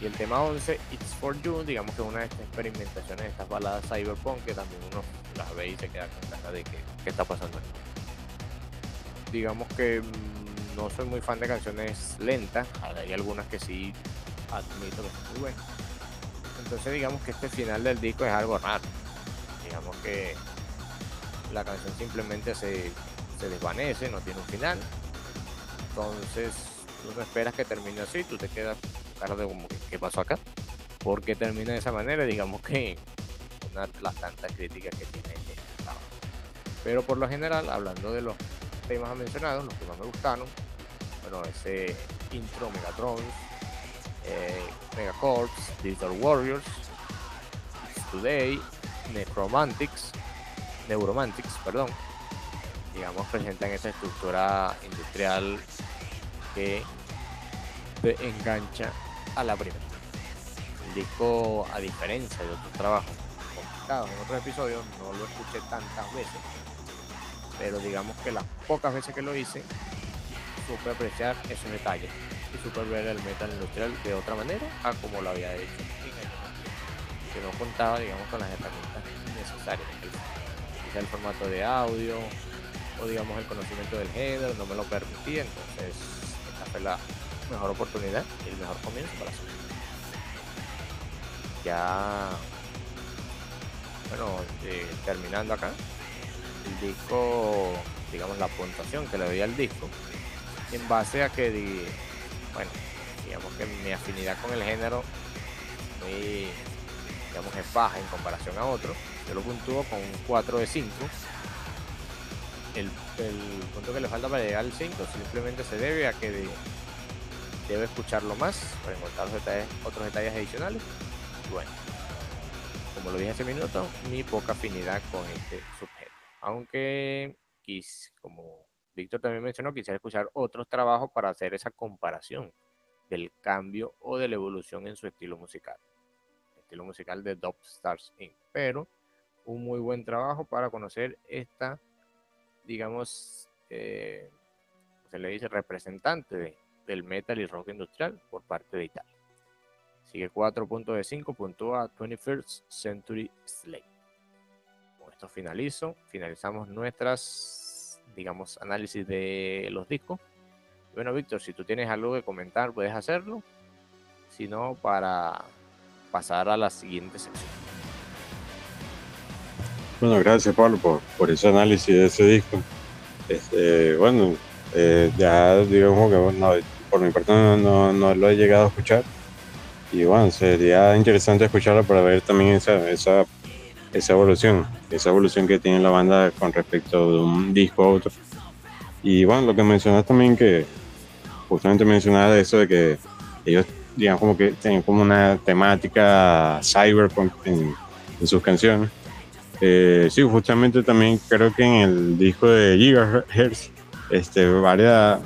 Y el tema 11, It's for You, digamos que es una de estas experimentaciones de estas baladas cyberpunk que también uno las ve y se queda con ganas de que, qué está pasando aquí. Digamos que mm, no soy muy fan de canciones lentas, hay algunas que sí admito que son muy buenas. Entonces digamos que este final del disco es algo raro. Digamos que la canción simplemente se, se desvanece, no tiene un final. Entonces tú no esperas que termine así, tú te quedas tarde como que qué pasó acá. ¿Por qué termina de esa manera? Digamos que una de las tantas críticas que tiene este Pero por lo general, hablando de los temas mencionados, los que más me gustaron, bueno, ese intro Megatrons, eh, Megacorps, Digital Warriors, Today, Necromantics, Neuromantics, perdón, digamos, presentan esa estructura industrial que te engancha a la primera. Disco, a diferencia de otros trabajos. Complicados en otros episodios, no lo escuché tantas veces, pero digamos que las pocas veces que lo hice, supe apreciar esos detalles y supe ver el metal industrial de otra manera a como lo había hecho que no contaba digamos con las herramientas necesarias. Quizá el formato de audio o digamos el conocimiento del header no me lo permitía entonces esta fue mejor oportunidad y el mejor comienzo para hacerlo ya bueno eh, terminando acá el disco digamos la puntuación que le doy al disco en base a que bueno digamos que mi afinidad con el género muy digamos es baja en comparación a otros. Yo lo puntúo con un 4 de 5 el, punto que le falta para llegar al 5 simplemente se debe a que debe escucharlo más para encontrar otros detalles adicionales. Bueno, como lo dije hace minuto, mi poca afinidad con este sujeto. Aunque, como Víctor también mencionó, quisiera escuchar otros trabajos para hacer esa comparación del cambio o de la evolución en su estilo musical. estilo musical de Dub Stars Inc. Pero un muy buen trabajo para conocer esta, digamos, eh, se le dice representante de del metal y rock industrial por parte de Italia. Sigue 4 puntos de 5, puntúa 21st Century Slave. Con esto finalizo, finalizamos nuestras, digamos, análisis de los discos. Bueno, Víctor, si tú tienes algo que comentar, puedes hacerlo. Si no, para pasar a la siguiente sección. Bueno, gracias Pablo por, por ese análisis de ese disco. Este, bueno, eh, ya digamos que bueno, por mi parte no, no, lo he llegado a escuchar. Y bueno, sería interesante escucharlo para ver también esa, esa, esa evolución, esa evolución que tiene la banda con respecto de un disco a otro. Y bueno, lo que mencionas también que justamente mencionaba eso de que ellos digamos como que tienen como una temática cyberpunk en, sus canciones. Eh, sí, justamente también creo que en el disco de Gigahertz, este, varias,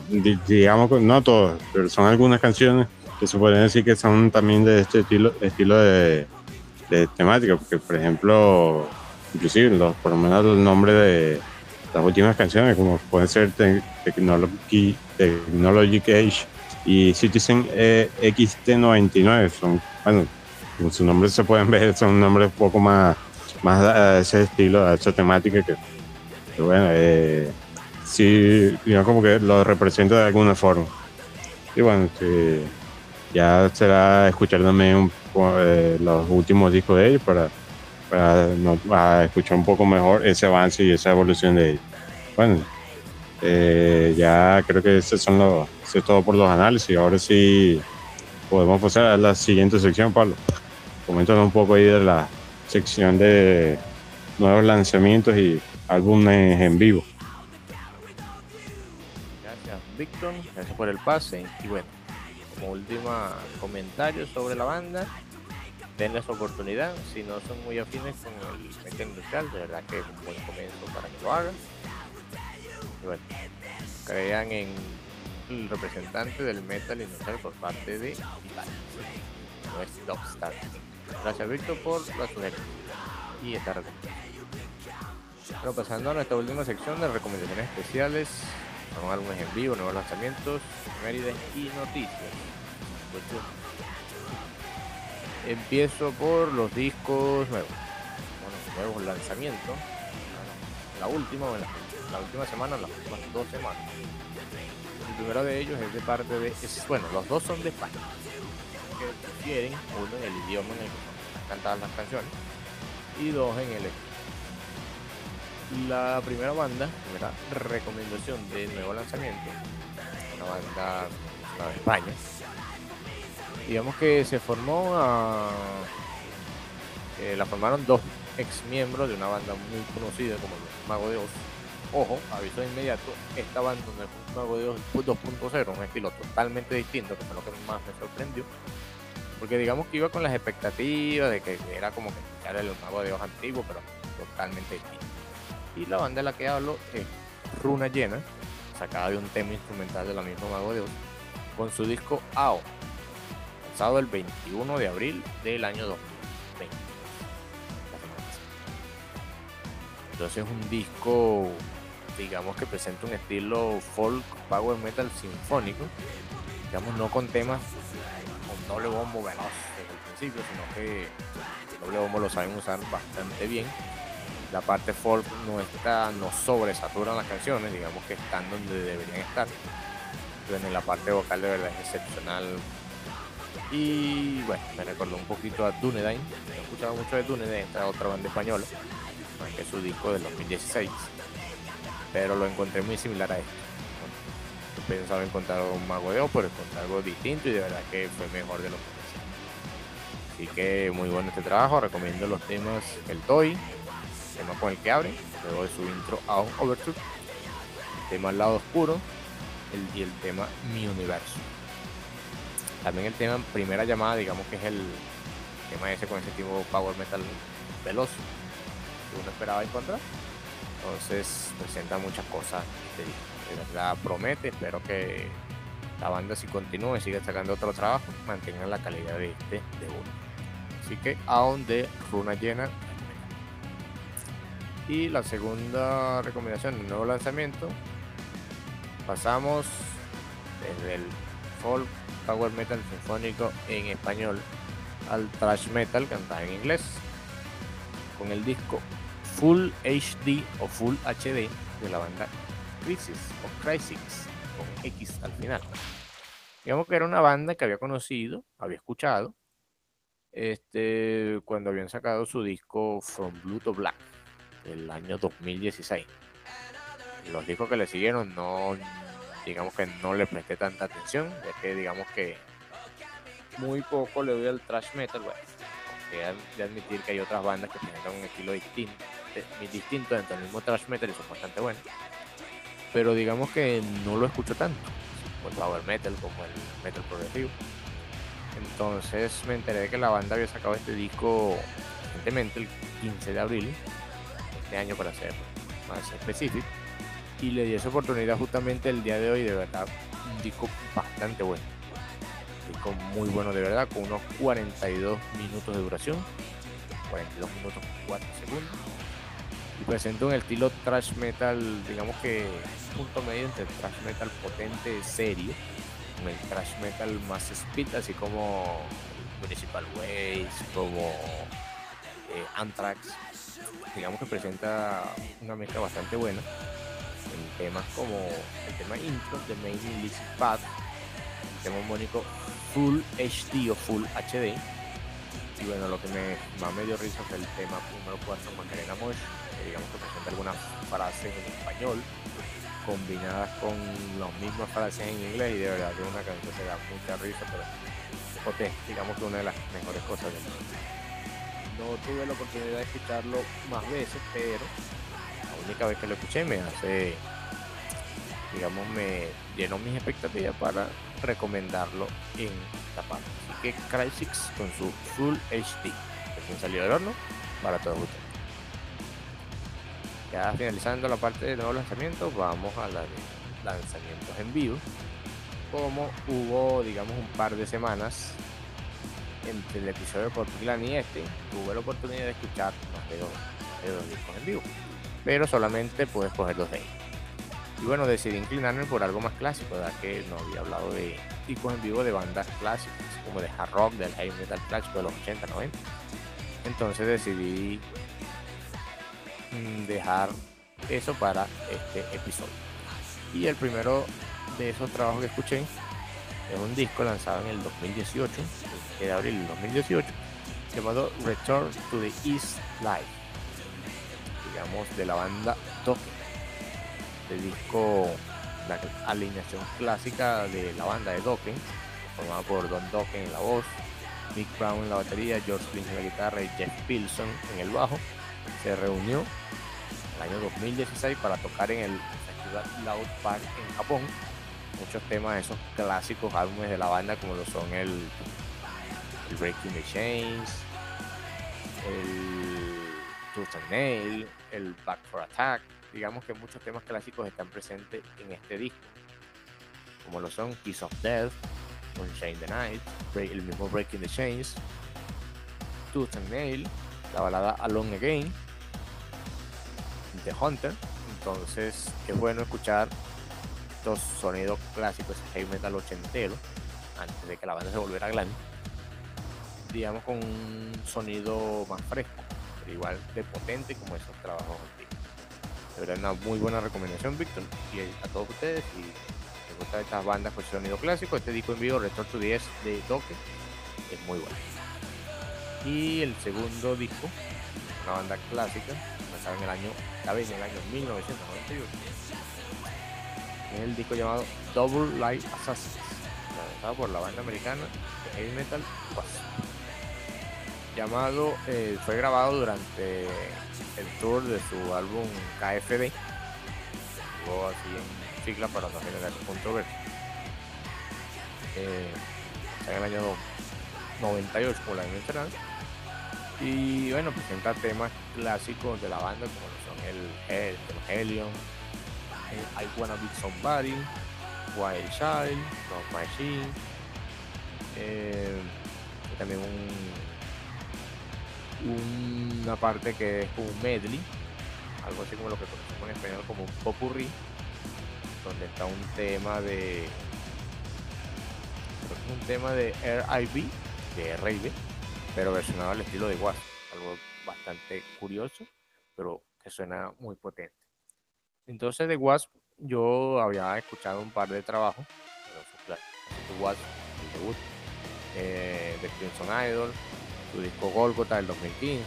digamos, no todas, pero son algunas canciones que se pueden decir que son también de este estilo, estilo de, de temática, porque por ejemplo, inclusive los, por lo menos el nombre de las últimas canciones, como pueden ser Technology, Technology Age y Citizen eh, XT99, son, bueno, con su nombre se pueden ver, son nombres un poco más, más a ese estilo, a esa temática que, bueno, eh, sí, digamos como que lo representa de alguna forma. Y bueno, ya será escuchar también eh, los últimos discos de ellos para, para, escuchar un poco mejor ese avance y esa evolución de ellos. Bueno, eh, ya creo que esos son los, eso es todo por los análisis. Ahora sí podemos pasar a la siguiente sección, Pablo. Coméntanos un poco ahí de la sección de nuevos lanzamientos y álbumes en vivo. Víctor. Gracias por el pase. Y bueno, como última comentario sobre la banda, denle su oportunidad. Si no son muy afines con el metal industrial, de verdad que es un buen comienzo para que lo hagan. Y bueno, crean en el representante del metal industrial por parte de no es. Gracias Víctor por la sugerencia y esta recomendación. Bueno, pasando a nuestra última sección de recomendaciones especiales, son álbumes en vivo, nuevos lanzamientos, efemérides y noticias. Empiezo por los discos nuevos. Bueno, nuevos lanzamientos. La última, bueno, la última semana, las últimas dos semanas. El primero de ellos es de parte de. bueno, los dos son de España. Que prefieren, uno en el idioma en el que son cantadas las canciones y dos en el La primera banda, primera recomendación de nuevo lanzamiento, una banda de España, digamos que se formó a, eh, la formaron dos ex miembros de una banda muy conocida como los Mago de Oz. Ojo, aviso de inmediato, esta banda no es Mago de Oz 2.0, un estilo totalmente distinto, que fue lo que más me sorprendió. Porque digamos que iba con las expectativas de que era como que era el Mago de Oz antiguo, pero totalmente distinto. Y la banda de la que hablo es Runa Llena, sacada de un tema instrumental de la misma Mago de Oz, con su disco AO, lanzado el 21 de abril del año 2020. Entonces es un disco, digamos que presenta un estilo folk power metal sinfónico, digamos no con temas con doble bombo veloz desde el principio, sino que doble bombo lo saben usar bastante bien. La parte folk no está, no sobresaturan las canciones, digamos que están donde deberían estar. Entonces, en la parte vocal de verdad es excepcional, y bueno, me recordó un poquito a Dunedain. He escuchado mucho de Dunedain, esta otra banda española, que es su disco del 2016. Pero lo encontré muy similar a este. Pensaba encontrar un mago de pero encontré algo distinto y de verdad que fue mejor de lo que pensé. Así que muy bueno este trabajo. Recomiendo los temas El Toy, tema con el que abre, luego de su intro a Overture, el tema Al lado oscuro el, y el tema Mi Universo. También el tema primera llamada, digamos que es el tema ese con ese tipo power metal veloz que uno esperaba encontrar. Entonces presenta muchas cosas. De verdad promete, espero que la banda si continúe, siga sacando otro trabajo, mantengan la calidad de este de uno. Así que aún de runa llena. Y la segunda recomendación, el nuevo lanzamiento. Pasamos desde el folk power metal sinfónico en español al thrash metal cantado en inglés con el disco Full HD o Full HD de la banda Crisis o Crisis con X al final. Digamos que era una banda que había conocido, había escuchado, este, cuando habían sacado su disco From Blue to Black el año 2016. Los discos que le siguieron no, digamos que no le presté tanta atención, ya que digamos que muy poco le doy al thrash metal, bueno, de admitir que hay otras bandas que tienen un estilo distinto, distinto dentro del mismo thrash metal y son bastante buenos. pero digamos que no lo escucho tanto, como el power metal, como el metal progresivo. Entonces me enteré de que la banda había sacado este disco recientemente, el 15 de abril, este año para ser más específico, y le di esa oportunidad justamente el día de hoy, de verdad, un disco bastante bueno. Disco muy bueno de verdad, con unos 42 minutos de duración, 42 minutos 4 segundos y presenta un estilo thrash metal, digamos que punto medio entre thrash metal potente, serio, con el thrash metal más speed, así como Municipal Ways, como eh, Anthrax. Digamos que presenta una mezcla bastante buena en temas como el tema intro de Main Illicit Path, el tema homónico Full HD o Full HD. Y bueno, lo que me, más me dio risa fue el tema número 4, Macarena Mosh, digamos que presenta algunas frases en español combinadas con las mismas frases en inglés y de verdad que una canción se da mucha risa, pero potente, digamos que una de las mejores cosas del mundo. No tuve la oportunidad de escucharlo más veces, pero la única vez que lo escuché me hace, digamos, me llenó mis expectativas para recomendarlo en esta parte. Así que Crysis con su Full HD, recién salió del horno para todos ustedes. Ya finalizando la parte de nuevos lanzamientos, vamos a la de lanzamientos en vivo. Como hubo, digamos, un par de semanas entre el episodio de Portland y este, tuve la oportunidad de escuchar más de dos, de dos discos en vivo, pero solamente pude escoger dos de ellos. Y bueno, decidí inclinarme por algo más clásico, ya que no había hablado de discos en vivo de bandas clásicas, como de hard rock, del heavy metal clásico de los 80, 90. Entonces decidí dejar eso para este episodio. Y el primero de esos trabajos que escuché es un disco lanzado en el 2018, de abril del 2018, llamado Return to the East Live, digamos de la banda Dokken. Este disco, la alineación clásica de la banda de Dokken, formada por Don Dokken en la voz, Mick Brown en la batería, George Lynch en la guitarra y Jeff Pilson en el bajo, se reunió el año 2016 para tocar en el Festival Loud Park en Japón. Muchos temas de esos clásicos álbumes de la banda como lo son el, el Breaking the Chains, el Tooth and Nail, el Back for Attack. Digamos que muchos temas clásicos están presentes en este disco, como lo son Kiss of Death, Shine the Night, el mismo Breaking the Chains, Tooth and Nail, la balada Alone Again, The Hunter. Entonces es bueno escuchar estos sonidos clásicos, ese heavy metal ochentero, antes de que la banda se volviera glam. Digamos con un sonido más fresco, pero igual de potente como esos trabajos antiguos. De verdad, una muy buena recomendación, Víctor, y a todos ustedes. Si les gustan estas bandas con sonido clásico, este disco en vivo, Return to 10 de Doque, es muy bueno. Y el segundo disco, una banda clásica, lanzado en el año, en el año 1998. Es el disco llamado Double Light Assassins, lanzado por la banda americana de heavy metal Wasp. Llamado, eh, fue grabado durante el tour de su álbum KFD, luego así en sigla para no generar controversia. Eh, en el año 98, como la mencionado y bueno, presenta temas clásicos de la banda como son el, el, el Helion, el I Wanna Be Somebody, Wild Child, Rock Machine, eh, también un, una parte que es un medley, algo así como lo que conocemos en español como un popurrí, donde está un tema de un tema de RIB, de R&B pero versionado al estilo de Wasp, algo bastante curioso, pero que suena muy potente. Entonces de Wasp yo había escuchado un par de trabajos, de Wasp, debut, eh, de Crimson Idol, su disco Golgotha del 2015.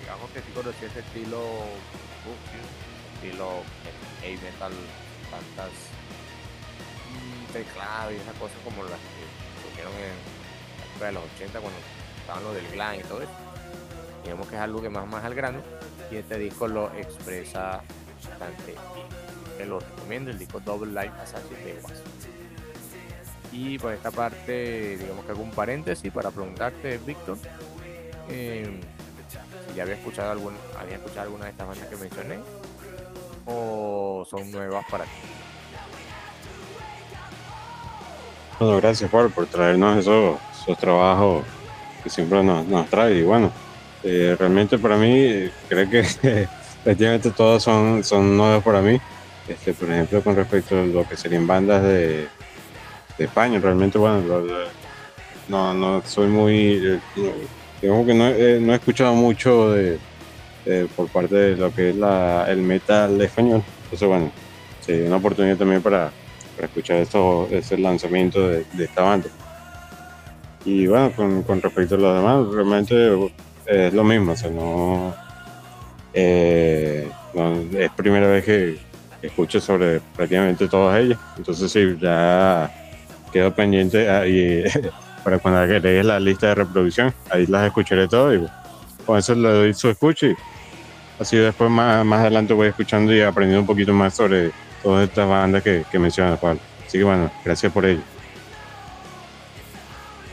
Digamos que sí conocí ese estilo, estilo heavy metal, tantas mm, teclados y esas cosas como las que surgieron en la de los 80 cuando estaban los del glam y todo eso. Digamos que es algo que más más al grano y este disco lo expresa bastante bien. que lo recomiendo, el disco Double Life Assassin de. Y por esta parte, digamos que hago un paréntesis para preguntarte, Víctor, eh, ya había escuchado, algún, había escuchado alguna de estas bandas que mencioné o son nuevas para ti. Bueno, gracias Pablo por traernos esos, esos trabajos que siempre nos, nos trae. Y bueno, eh, realmente para mí creo que <laughs> efectivamente todos son, son nuevos para mí. Este, por ejemplo, con respecto a lo que serían bandas de, de España, realmente bueno, no, no soy muy, eh, digamos que no, eh, no he escuchado mucho de, por parte de lo que es la, el metal español. Entonces bueno, sería una oportunidad también para, para escuchar estos, ese lanzamiento de, esta banda. Y bueno, con, respecto a los demás, realmente es lo mismo, o sea, eh, no- es primera vez que escucho sobre prácticamente todas ellas, entonces sí, ya quedo pendiente ahí, <laughs> para cuando agregues la lista de reproducción, ahí las escucharé todas y con eso le doy su escucha y así después más, más adelante voy escuchando y aprendiendo un poquito más sobre todas estas bandas que, que mencionas, Pablo. Así que bueno, gracias por ello.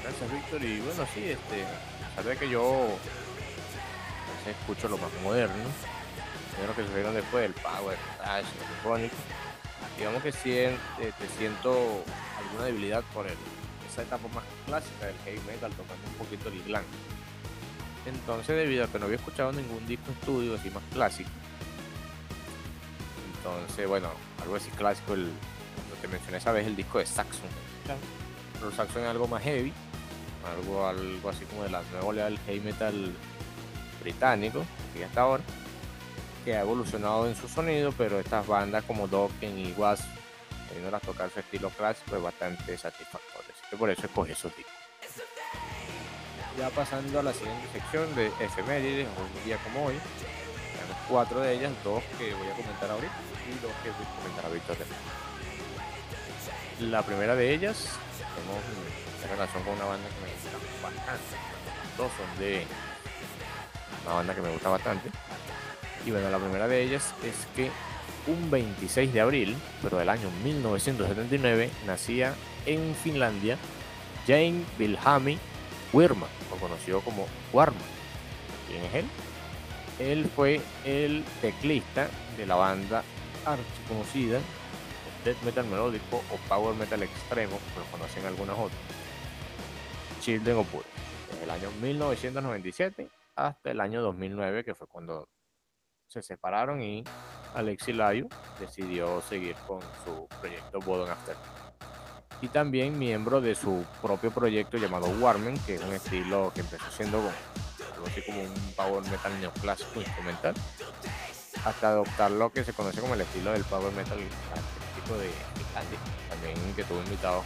Gracias, Víctor. Y bueno, sí, este, de que yo escucho lo más moderno, primero que surgieron después del power, el thrash, el digamos que sien- eh, te siento alguna debilidad por el- esa etapa más clásica del heavy metal, tocando un poquito el glam. Entonces, debido a que no había escuchado ningún disco estudio así más clásico, entonces, bueno, algo así clásico, el, cuando te mencioné esa vez el disco de Saxon, pero Saxon es algo más heavy, algo, algo así como de la nueva oleada del heavy metal británico, que hasta ahora, que ha evolucionado en su sonido, pero estas bandas como Dokken y A tocar su estilo clásico, es bastante satisfactorio. Así que por eso escogí esos discos. Ya pasando a la siguiente sección de efemérides, un día como hoy, tenemos cuatro de ellas, dos que voy a comentar ahorita y dos que voy a comentar a Víctor después. La primera de ellas, tenemos en relación con una banda que me gusta bastante. Dos son de una banda que me gusta bastante. Y bueno, la primera de ellas es que un 26 de abril, pero del año 1979, nacía en Finlandia Jane Wilhelmi Wirman, o conocido como Warman. ¿Quién es él? Él fue el teclista de la banda archiconocida death metal melódico o power metal extremo, lo conocen algunas otras, Children of desde el año 1997 hasta el año 2009, que fue cuando se separaron y Alexi Layu decidió seguir con su proyecto Bodom After. Y también miembro de su propio proyecto llamado Warmen, que es un estilo que empezó siendo algo así como un power metal neoclásico instrumental, hasta adoptar lo que se conoce como el estilo del power metal característico de Finlandia. También que tuvo invitados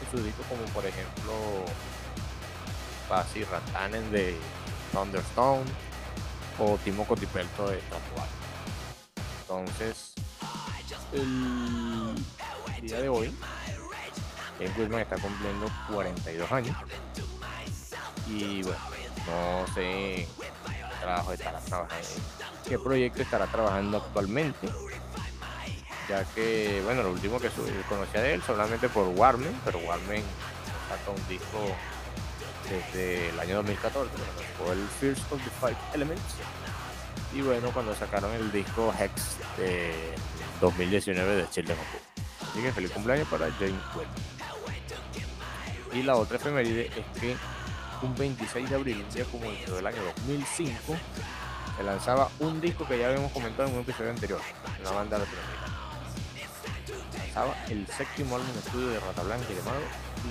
en sus discos como por ejemplo Pasi Ratanen de Thunderstone o Timo Kotipelto de Tatuar. Entonces, el día de hoy, James Whitman está cumpliendo 42 años y bueno, no sé qué trabajo estará trabajando, qué proyecto estará trabajando actualmente ya que, bueno, lo último que conocía de él solamente por Warmen, pero Warmen saca un disco desde el año 2014, fue el First of the Five Elements. Y bueno, cuando sacaron el disco Hex de 2019 de Bodom. Así que feliz cumpleaños para Jane Webb. Y la otra efeméride es que un 26 de abril, un día como el del año 2005, se lanzaba un disco que ya habíamos comentado en un episodio anterior, una banda latinoamericana lanzaba el séptimo álbum de estudio de Rata Blanca llamado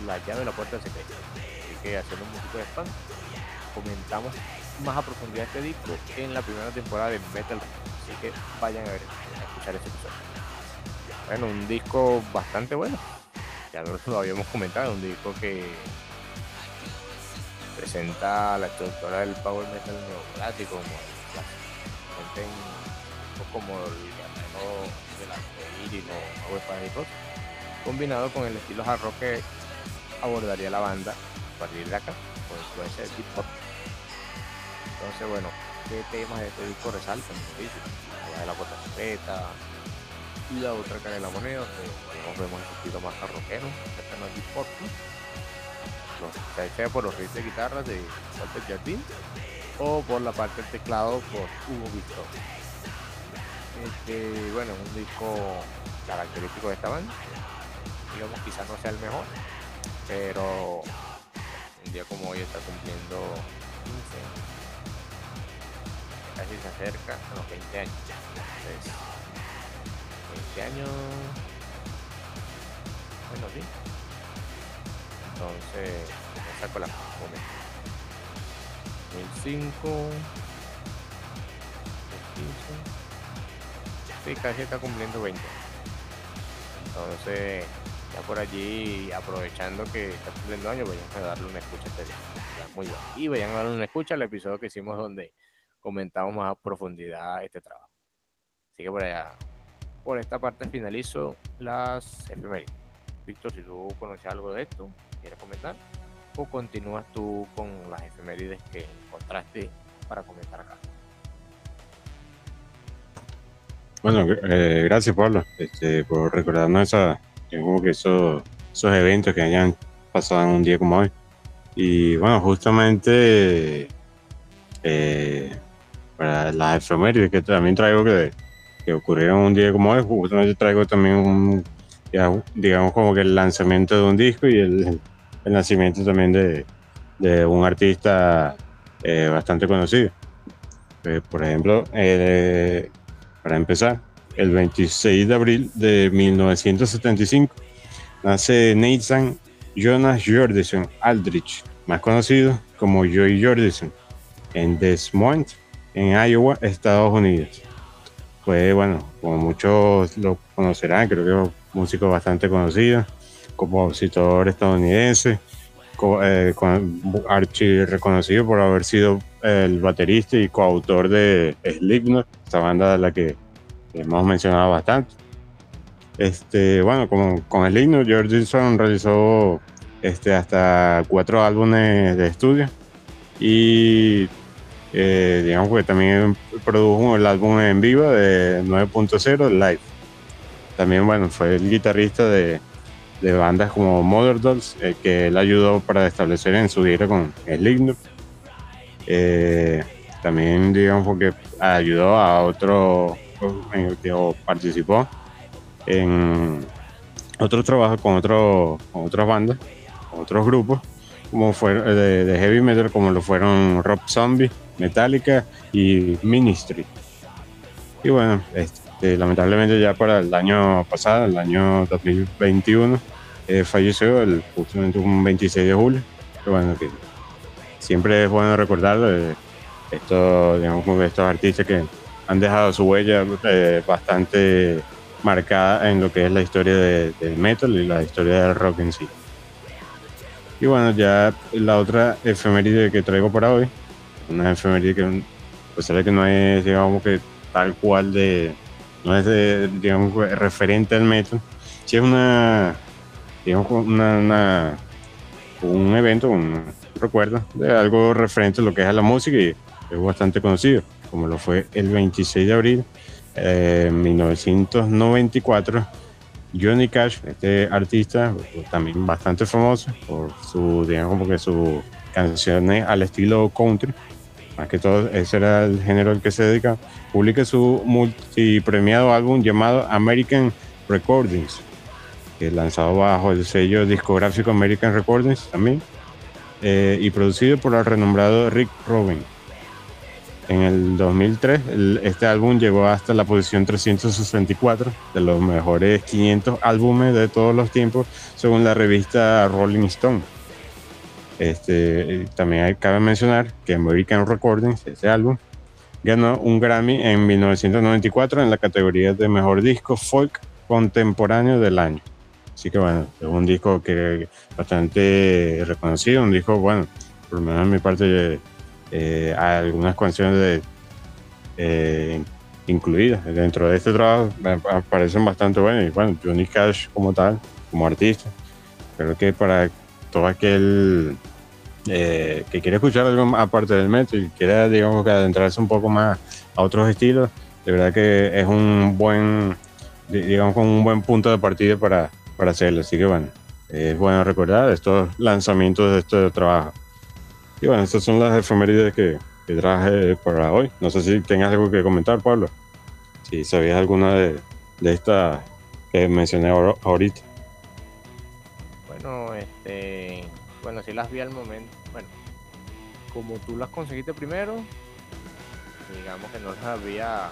La llave de la puerta secreta. Que haciendo un poquito de spam, comentamos más a profundidad este disco en la primera temporada de Metal. Así que vayan a ver, a escuchar ese episodio. Bueno, un disco bastante bueno. Ya lo, habíamos comentado, un disco que presenta la estructura del power metal neoclásico como un poco como el guerrero de la y o Huepa combinado con el estilo hard rock que abordaría la banda partir de acá, con influencia de hip hop. Entonces, bueno, ¿qué temas de este disco resaltan? La de la secreta, y la otra cara de la moneda, donde nos vemos un poquito más arroqueros, cercano al Discord, sea por los riffs de guitarras de Walter Jardín o por la parte del teclado por Hugo Víctor. Este, bueno, un disco característico de esta banda. Digamos, quizás no sea el mejor, pero un día como hoy está cumpliendo 15, casi se acerca a los 20 años. Entonces, 20 años, bueno, sí. Entonces, me saco la 2005, 15 sí, casi está cumpliendo 20. Entonces, por allí, aprovechando que está cumpliendo años, vayan a darle una escucha este Muy bien. Y vayan a darle una escucha al episodio que hicimos donde comentamos más profundidad este trabajo. Así que por allá, por esta parte finalizo las efemérides. Víctor, si tú conoces algo de esto, quieres comentar, o continúas tú con las efemérides que encontraste para comentar acá. Bueno, eh, gracias Pablo este, por recordarnos esa, como que esos, esos eventos que hayan pasado en un día como hoy. Y bueno, justamente eh, para las efemérides que también traigo que, que ocurrieron un día como hoy, justamente traigo también un, digamos como que el lanzamiento de un disco y el, el nacimiento también de, de un artista eh, bastante conocido. por ejemplo, para empezar, el 26 de abril de 1975 nace Nathan Jonas Jordison Aldrich, más conocido como Joey Jordison, en Des Moines, en Iowa, Estados Unidos. Fue, bueno, como muchos lo conocerán, creo que es un músico bastante conocido, compositor estadounidense, eh, archi reconocido por haber sido el baterista y coautor de Slipknot, esta banda de la que hemos mencionado bastante. Este, bueno, con, con el himno, George Wilson realizó este, hasta cuatro álbumes de estudio y eh, digamos que también produjo el álbum en vivo de 9.0 Live. También, bueno, fue el guitarrista de, de bandas como Mother Dolls, eh, que él ayudó para establecer en su gira con himno. Eh, también, digamos, porque ayudó a otro, en el que participó en otros trabajos con, otro, con otras bandas, con otros grupos, como fue de, de, heavy metal, como lo fueron Rob Zombie, Metallica y Ministry. Y bueno, este, lamentablemente ya para el año pasado, el año 2021, eh, falleció el, justamente un 26 de julio. Pero bueno, que siempre es bueno recordar eh, esto, digamos, estos artistas que han dejado su huella eh, bastante marcada en lo que es la historia del metal y la historia del rock en sí. Y bueno, ya la otra efeméride que traigo para hoy, una efeméride que, pues que no es, digamos que tal cual de, no es de, digamos, referente al metal, sí es una, digamos, una, un evento, un recuerdo de algo referente a lo que es a la música y es bastante conocido como lo fue el 26 de abril de eh, 1994. Johnny Cash, este artista también bastante famoso por su, digamos, como sus canciones al estilo country, más que todo ese era el género al que se dedica, publica su multipremiado álbum llamado American Recordings, que es lanzado bajo el sello discográfico American Recordings también, eh, y producido por el renombrado Rick Rubin en el 2003. este álbum llegó hasta la posición 364 de los mejores 500 álbumes de todos los tiempos, según la revista Rolling Stone. Este, también cabe mencionar que American Recordings, ese álbum, ganó un Grammy en 1994 en la categoría de mejor disco folk contemporáneo del año. Así que bueno, es un disco que bastante reconocido, un disco, bueno, por lo menos en mi parte eh, algunas canciones eh, incluidas dentro de este trabajo me parecen bastante buenas y bueno Johnny Cash como tal como artista creo que para todo aquel eh, que quiere escuchar algo aparte del metal y quiera digamos que adentrarse un poco más a otros estilos de verdad que es un buen digamos, con un buen punto de partida para, para hacerlo. Así que bueno, es bueno recordar estos lanzamientos de este trabajo. Y bueno, estas son las efemérides que, que traje para hoy. No sé si tengas algo que comentar, Pablo. Si sabías alguna de, de estas que mencioné ahorita. Bueno, este, bueno, si las vi al momento. Bueno, como tú las conseguiste primero, digamos que no las había,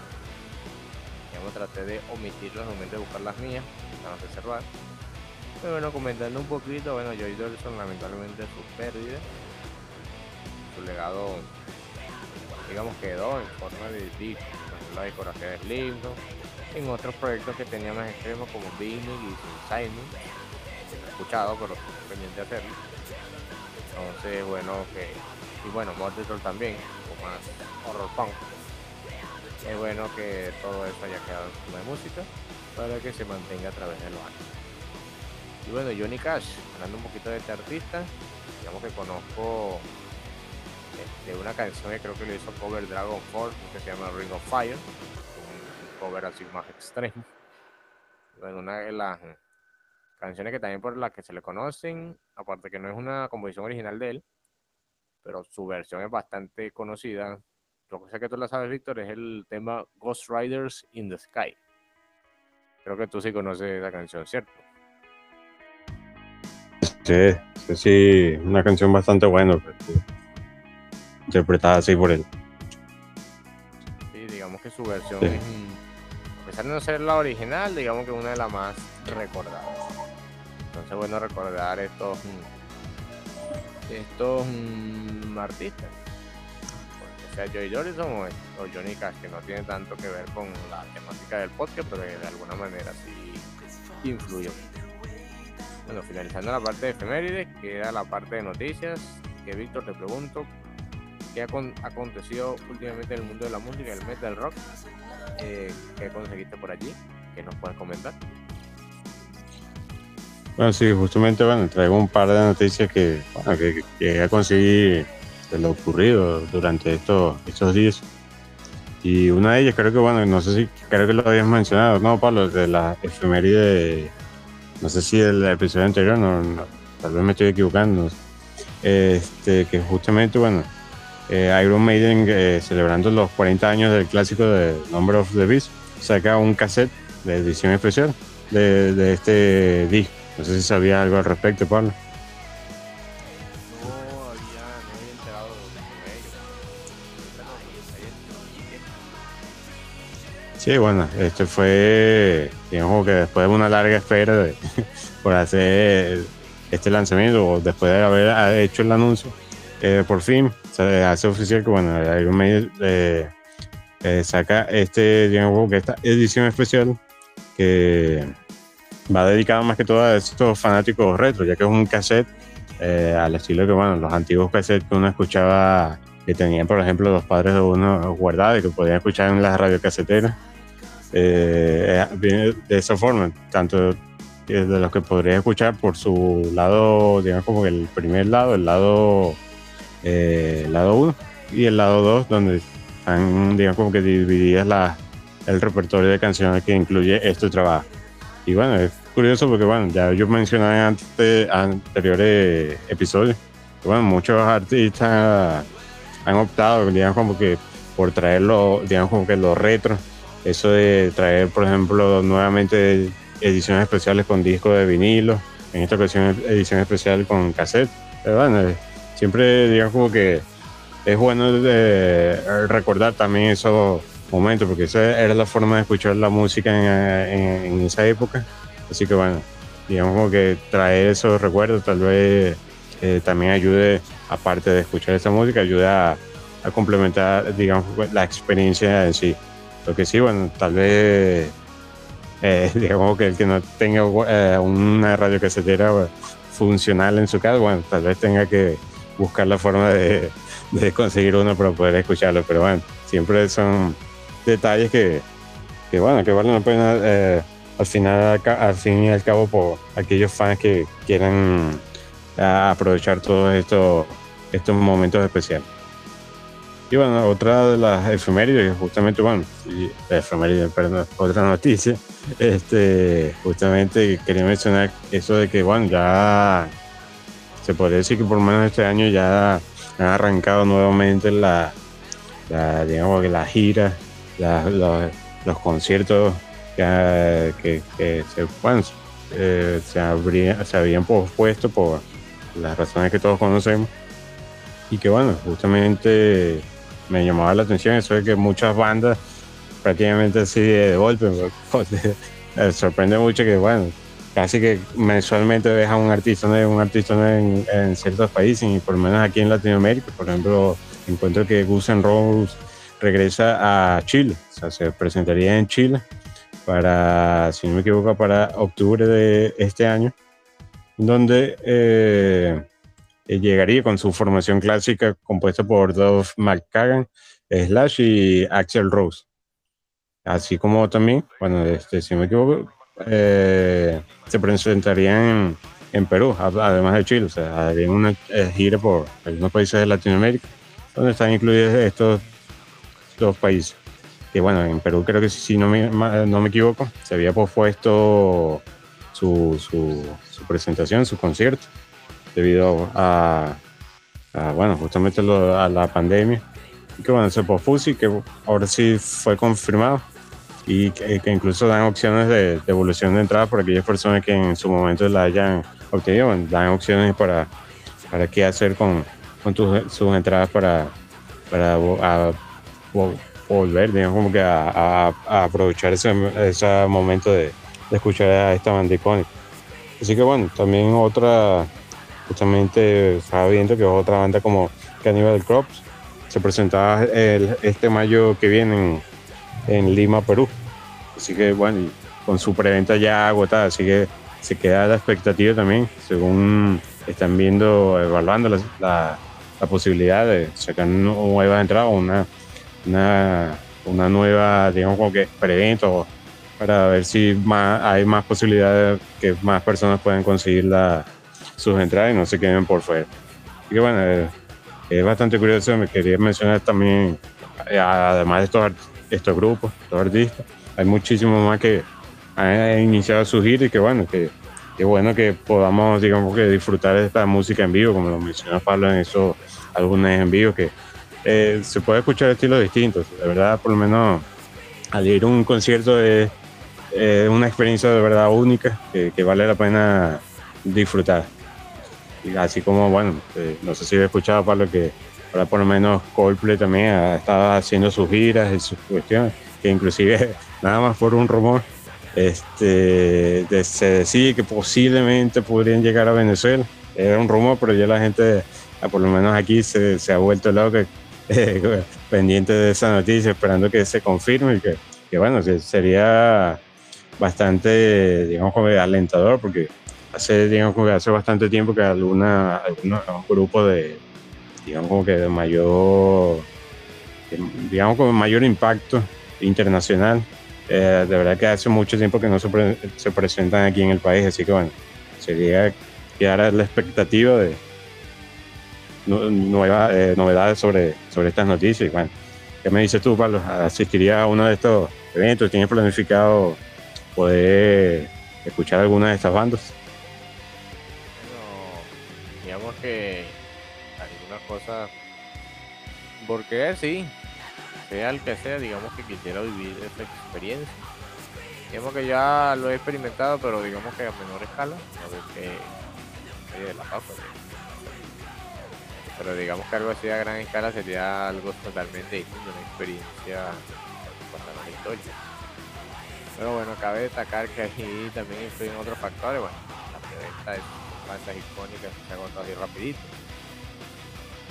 digamos, traté de omitirlas al momento de buscar las mías, para reservar. Pero bueno, comentando un poquito, bueno, Joy Dorison lamentablemente su pérdida, su legado, digamos, quedó en forma de disco, la decoración es lindo, en otros proyectos que tenía más extremos como Vinyl y Simon, que he escuchado, pero pendiente de hacerlo. Entonces, bueno, que y bueno, Mortal también, o más horror. Es bueno que todo eso haya quedado en forma de música para que se mantenga a través de los años. Y bueno, Johnny Cash, hablando un poquito de este artista, digamos que conozco de una canción que creo que le hizo cover Dragon Force, que se llama Ring of Fire, un cover así más extremo. Bueno, una de las canciones que también por las que se le conocen, aparte que no es una composición original de él, pero su versión es bastante conocida. Lo que sé que tú la sabes, Víctor, es el tema Ghost Riders in the Sky. Creo que tú sí conoces esa canción, ¿cierto? Sí, sí, una canción bastante buena, interpretada así por él. Sí, digamos que su versión es, a pesar de no ser la original, digamos que una de las más recordadas. Entonces, bueno, recordar estos estos mm, artistas, o sea Joy Jordan o, o, Johnny Cash, que no tiene tanto que ver con la temática del podcast, pero de alguna manera sí influyó. Bueno, finalizando la parte de efemérides, queda la parte de noticias, que Víctor te pregunto, ¿qué ha acontecido últimamente en el mundo de la música, el metal rock? Eh, ¿Qué conseguiste por allí? ¿Qué nos puedes comentar? Bueno, sí, justamente bueno, traigo un par de noticias que, bueno, que, que conseguí de lo ocurrido durante estos, estos días. Y una de ellas creo que, bueno, no sé si creo que lo habías mencionado, ¿no, Pablo? De la efeméride, no sé si del episodio anterior, no, tal vez me estoy equivocando. Este, que justamente, bueno, eh, Iron Maiden, eh, celebrando los 40 años del clásico de Number of the Beast, saca un cassette de edición especial de, de este disco. No sé si sabía algo al respecto, Pablo. De. Sí, bueno, este fue, digamos que después de una larga espera <laughs> por hacer este lanzamiento, o después de haber hecho el anuncio, eh, por fin se hace oficial que, bueno, Iron Maiden eh, eh, saca este, digamos esta edición especial que va dedicado más que todo a estos fanáticos retro, ya que es un cassette eh, al estilo que, bueno, los antiguos cassettes que uno escuchaba, que tenían, por ejemplo, los padres de uno guardados y que podían escuchar en las radiocaseteras. Eh, viene de esa forma, tanto de los que podría escuchar por su lado, digamos como el primer lado, el lado eh, lado 1 y el lado 2, donde están, digamos, como que divididas la, el repertorio de canciones que incluye este trabajo. Y bueno, es curioso porque, bueno, ya yo mencioné antes, anteriores episodios, que, bueno, muchos artistas han optado, digamos, como que por traerlo, digamos, como que lo retro. Eso de traer, por ejemplo, nuevamente ediciones especiales con discos de vinilo, en esta ocasión edición especial con cassette. Pero bueno, siempre, digamos, como que es bueno de recordar también esos momento, porque esa era la forma de escuchar la música en, esa época. Así que bueno, digamos que traer esos recuerdos tal vez eh, también ayude, aparte de escuchar esa música, ayude a, complementar, digamos, la experiencia en sí. Lo que sí, bueno, tal vez, eh, <laughs> digamos que el que no tenga eh, una radio casetera funcional en su casa, bueno, tal vez tenga que buscar la forma de, conseguir uno para poder escucharlo, pero bueno, siempre son detalles que, que bueno, que valen la pena eh, al final, al fin y al cabo por aquellos fans que quieran aprovechar todos estos, estos momentos especiales. Y bueno, otra de las efemérides, justamente, bueno, efemérides, perdón, otra noticia, este, justamente quería mencionar eso de que, bueno, ya se podría decir que por lo menos este año ya han arrancado nuevamente la, digamos que la gira, los, conciertos que, se, bueno, eh, se, se habían pospuesto por las razones que todos conocemos. Y que bueno, justamente me llamaba la atención eso de que muchas bandas prácticamente así de golpe, <laughs> me sorprende mucho que bueno, casi que mensualmente a un artista un artista en, ciertos países y por lo menos aquí en Latinoamérica, por ejemplo, encuentro que Guns N' Roses regresa a Chile, o sea, se presentaría en Chile para, si no me equivoco, para octubre de este año, donde eh, eh, llegaría con su formación clásica compuesta por Dove McCagan, Slash y Axel Rose. Así como también, bueno, este, si me equivoco, eh, se presentarían en, Perú, además de Chile. O sea, harían una eh, gira por algunos países de Latinoamérica, donde están incluidos estos dos países. Que bueno, en Perú creo que si no me, no me equivoco, se había pospuesto su, su, su presentación, su concierto debido a, bueno, justamente a la pandemia. Y que bueno, se pospuso y que ahora sí fue confirmado. Y que, incluso dan opciones de devolución de entrada por aquellas personas que en su momento la hayan obtenido. dan opciones para, para qué hacer con, con sus entradas para, para volver, digamos, como que a, aprovechar ese, ese momento de, de, escuchar a esta banda icónica. Así que bueno, también otra justamente estaba viendo que otra banda como Cannibal Crops se presentaba el, este mayo que viene en, Lima, Perú. Así que bueno, con su preventa ya agotada, así que se queda la expectativa también, según están viendo, evaluando la, la, posibilidad de sacar nuevas entradas o una, una, una, nueva, digamos, como que preventa para ver si más, hay más posibilidades que más personas puedan conseguir la, sus entradas y no se queden por fuera. Y bueno, es bastante curioso, me quería mencionar también, eh, además de estos, estos grupos, estos artistas, hay muchísimos más que han iniciado su gira y que bueno, que, bueno que podamos, digamos, que disfrutar de esta música en vivo, como lo mencionó Pablo en esos álbumes en vivo, que eh, se puede escuchar estilos distintos. De verdad, por lo menos al ir a un concierto es una experiencia de verdad única que, que vale la pena disfrutar así como, bueno, eh, no sé si he escuchado, Pablo, que ahora por lo menos Coldplay también ha estado haciendo sus giras y sus cuestiones, que inclusive, <laughs> nada más por un rumor, este, se decía que posiblemente podrían llegar a Venezuela. Era un rumor, pero ya la gente, ah, por lo menos aquí, se, se ha vuelto loca, <laughs> eh, pendiente de esa noticia, esperando que se confirme y que, que bueno, que sería bastante, digamos, alentador, porque hace, digamos, hace bastante tiempo que alguna, algunos grupo de, digamos, como que de mayor, digamos, con mayor impacto internacional. Eh, de verdad que hace mucho tiempo que no se, se, presentan aquí en el país, así que bueno, sería quedar a la expectativa de nueva, eh, novedades sobre, sobre estas noticias. Bueno, ¿qué me dices tú, Pablo? ¿Asistiría a uno de estos eventos? ¿Tienes planificado poder escuchar alguna de estas bandas? que algunas cosas, porque sí, sea el que sea, digamos que quisiera vivir esa experiencia. Digamos que ya lo he experimentado, pero digamos que a menor escala, a ver que de la papa. Pero digamos que algo así a gran escala sería algo totalmente distinto, una experiencia para la historia. Pero bueno, cabe destacar que ahí también influyen otros factores. Bueno, la preventa es bandas icónicas se agotado así rapidito.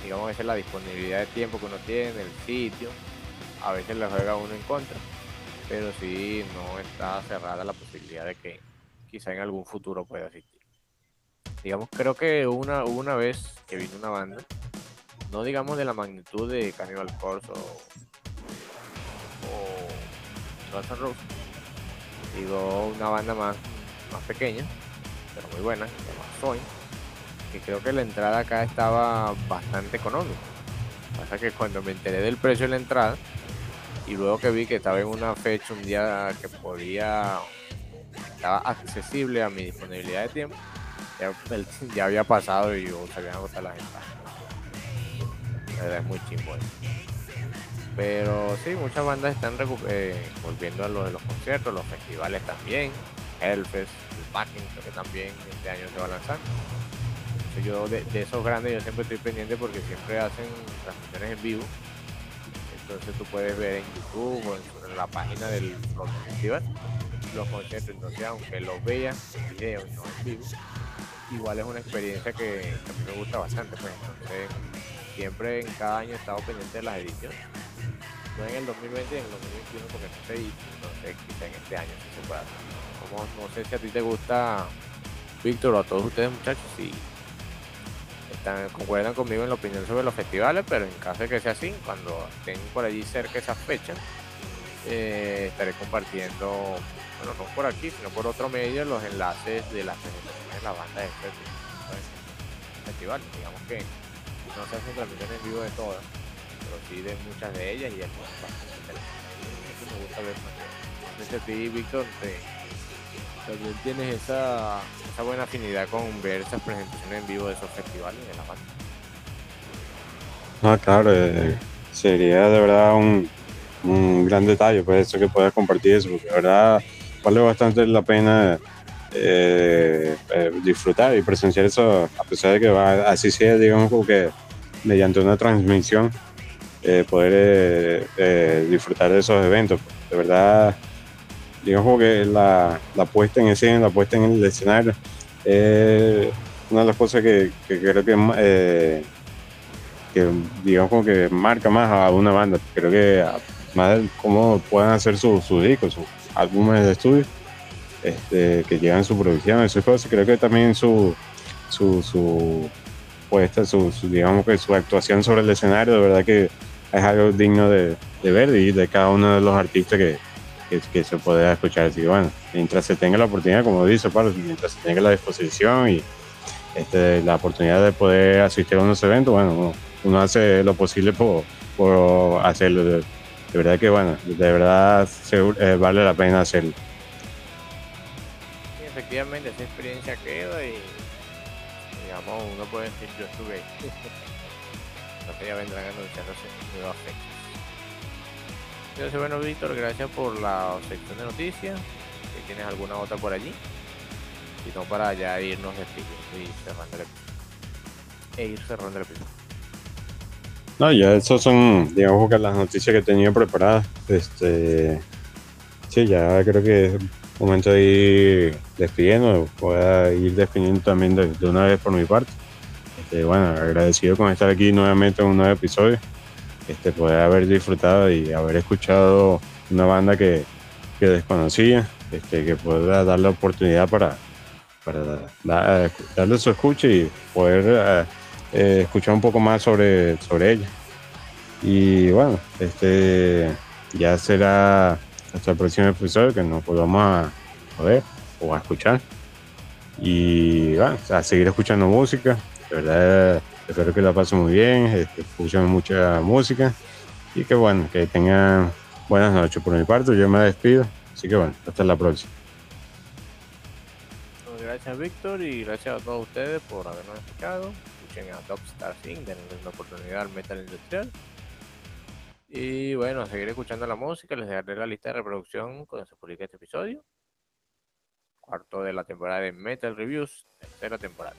Digamos que es la disponibilidad de tiempo que uno tiene, el sitio, a veces le juega uno en contra, pero sí no está cerrada la posibilidad de que quizá en algún futuro pueda asistir. Digamos, creo que una, una vez que vino una banda, no digamos de la magnitud de Cannibal Corpse o, o Guns digo una banda más, más pequeña, pero muy buena, se llama Soin, que creo que la entrada acá estaba bastante económica. Pasa que cuando me enteré del precio de la entrada y luego que vi que estaba en una fecha, un día que podía, estaba accesible a mi disponibilidad de tiempo, ya, había pasado y yo se habían agotado las entradas. La verdad es muy chimbo Pero sí, muchas bandas están eh, volviendo a lo de los conciertos, los festivales también. Hellfest, el Packing, creo que también este año se va a lanzar. Yo de, esos grandes yo siempre estoy pendiente porque siempre hacen transmisiones en vivo. Entonces tú puedes ver en YouTube o en, la página del festival los conciertos. Entonces aunque los veas en video y no en vivo, igual es una experiencia que, a mí me gusta bastante. Pues entonces siempre en cada año he estado pendiente de las ediciones. No en el 2020 en el 2021 porque no se hizo, entonces quizá en este año se pueda no sé si a ti te gusta, Víctor, a todos ustedes muchachos, si están, concuerdan conmigo en la opinión sobre los festivales, pero en caso de que sea así, cuando estén por allí cerca esas fechas, eh, estaré compartiendo, bueno, no por aquí, sino por otro medio, los enlaces de las presentaciones de la banda de este. Digamos que no se hacen transmisiones en vivo de todas, pero sí de muchas de ellas y es bastante interesante. me gusta ver ti, Víctor, también tienes esa, esa buena afinidad con ver esas presentaciones en vivo de esos festivales de la banda. Ah, claro, eh, sería de verdad un, un, gran detalle, pues eso que puedas compartir eso, porque de verdad vale bastante la pena eh, eh, disfrutar y presenciar eso, a pesar de que va, así sea, digamos, como que mediante una transmisión, poder disfrutar de esos eventos. De verdad, digamos que la, la puesta en escena, la puesta en el escenario, es una de las cosas que, creo que, eh, que, digamos como que marca más a una banda. Creo que más cómo pueden hacer sus discos, sus álbumes de estudio, este, que llevan su producción, esas cosas. Creo que también su, su, su puesta, su, digamos que su actuación sobre el escenario, de verdad que es algo digno de, de ver y de cada uno de los artistas que, que, se pueda escuchar. Así bueno, mientras se tenga la oportunidad, como dice Pablo, mientras se tenga la disposición y este, la oportunidad de poder asistir a unos eventos, bueno, uno, hace lo posible por, por hacerlo. De, verdad que, bueno, de verdad eh, vale la pena hacerlo. efectivamente, esa experiencia queda y, digamos, uno puede decir, yo estuve no <laughs> te vendrán anunciándose nuevas fechas. Gracias, bueno, Víctor, gracias por la sección de noticias. Si tienes alguna otra por allí. Si no, para ya irnos despidiendo y cerrando el episodio. E ir cerrando el episodio. No, ya esas son, digamos que las noticias que tenía preparadas. Este, sí, ya creo que es momento de ir despidiendo. Voy a ir despidiendo también de, una vez por mi parte. Este, bueno, agradecido con estar aquí nuevamente en un nuevo episodio este, poder haber disfrutado y haber escuchado una banda que, que desconocía, este, que pueda darle oportunidad para, para darle su escucha y poder eh, eh, escuchar un poco más sobre, sobre ella. Y bueno, este ya será hasta el próximo episodio que nos podamos a, ver o a escuchar. Y bueno, a seguir escuchando música. De verdad Espero que la pasen muy bien, este, escuchen mucha música y que bueno, que tengan buenas noches. Por mi parte, yo me despido. Así que bueno, hasta la próxima. Gracias Víctor y gracias a todos ustedes por habernos escuchado. Escuchen a Top Star Sing, denle una oportunidad al metal industrial. Y bueno, seguir escuchando la música, les dejaré la lista de reproducción cuando se publique este episodio. Cuarto de la temporada de Metal Reviews, tercera temporada.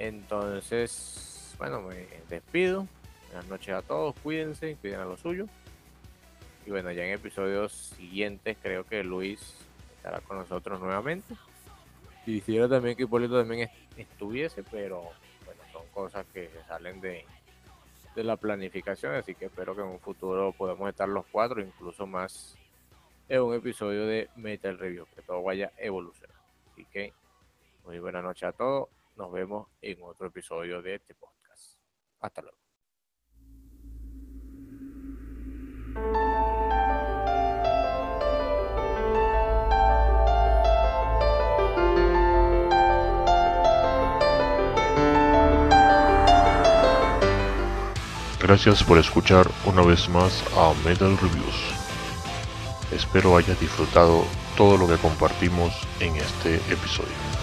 Entonces, bueno, me despido. Buenas noches a todos, cuídense, cuiden a lo suyo. Y bueno, ya en episodios siguientes creo que Luis estará con nosotros nuevamente. Quisiera también que Hipólito también estuviese, pero bueno, son cosas que salen de, de la planificación, así que espero que en un futuro podamos estar los cuatro, incluso más en un episodio de Metal Review, que todo vaya evolucionando. Así que muy buena noche a todos nos vemos en otro episodio de este podcast. Hasta luego. Gracias por escuchar una vez más a Metal Reviews. Espero hayas disfrutado todo lo que compartimos en este episodio.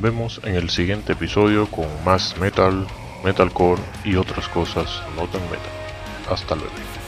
Vemos en el siguiente episodio con más metal, metalcore y otras cosas no tan metal. Hasta luego.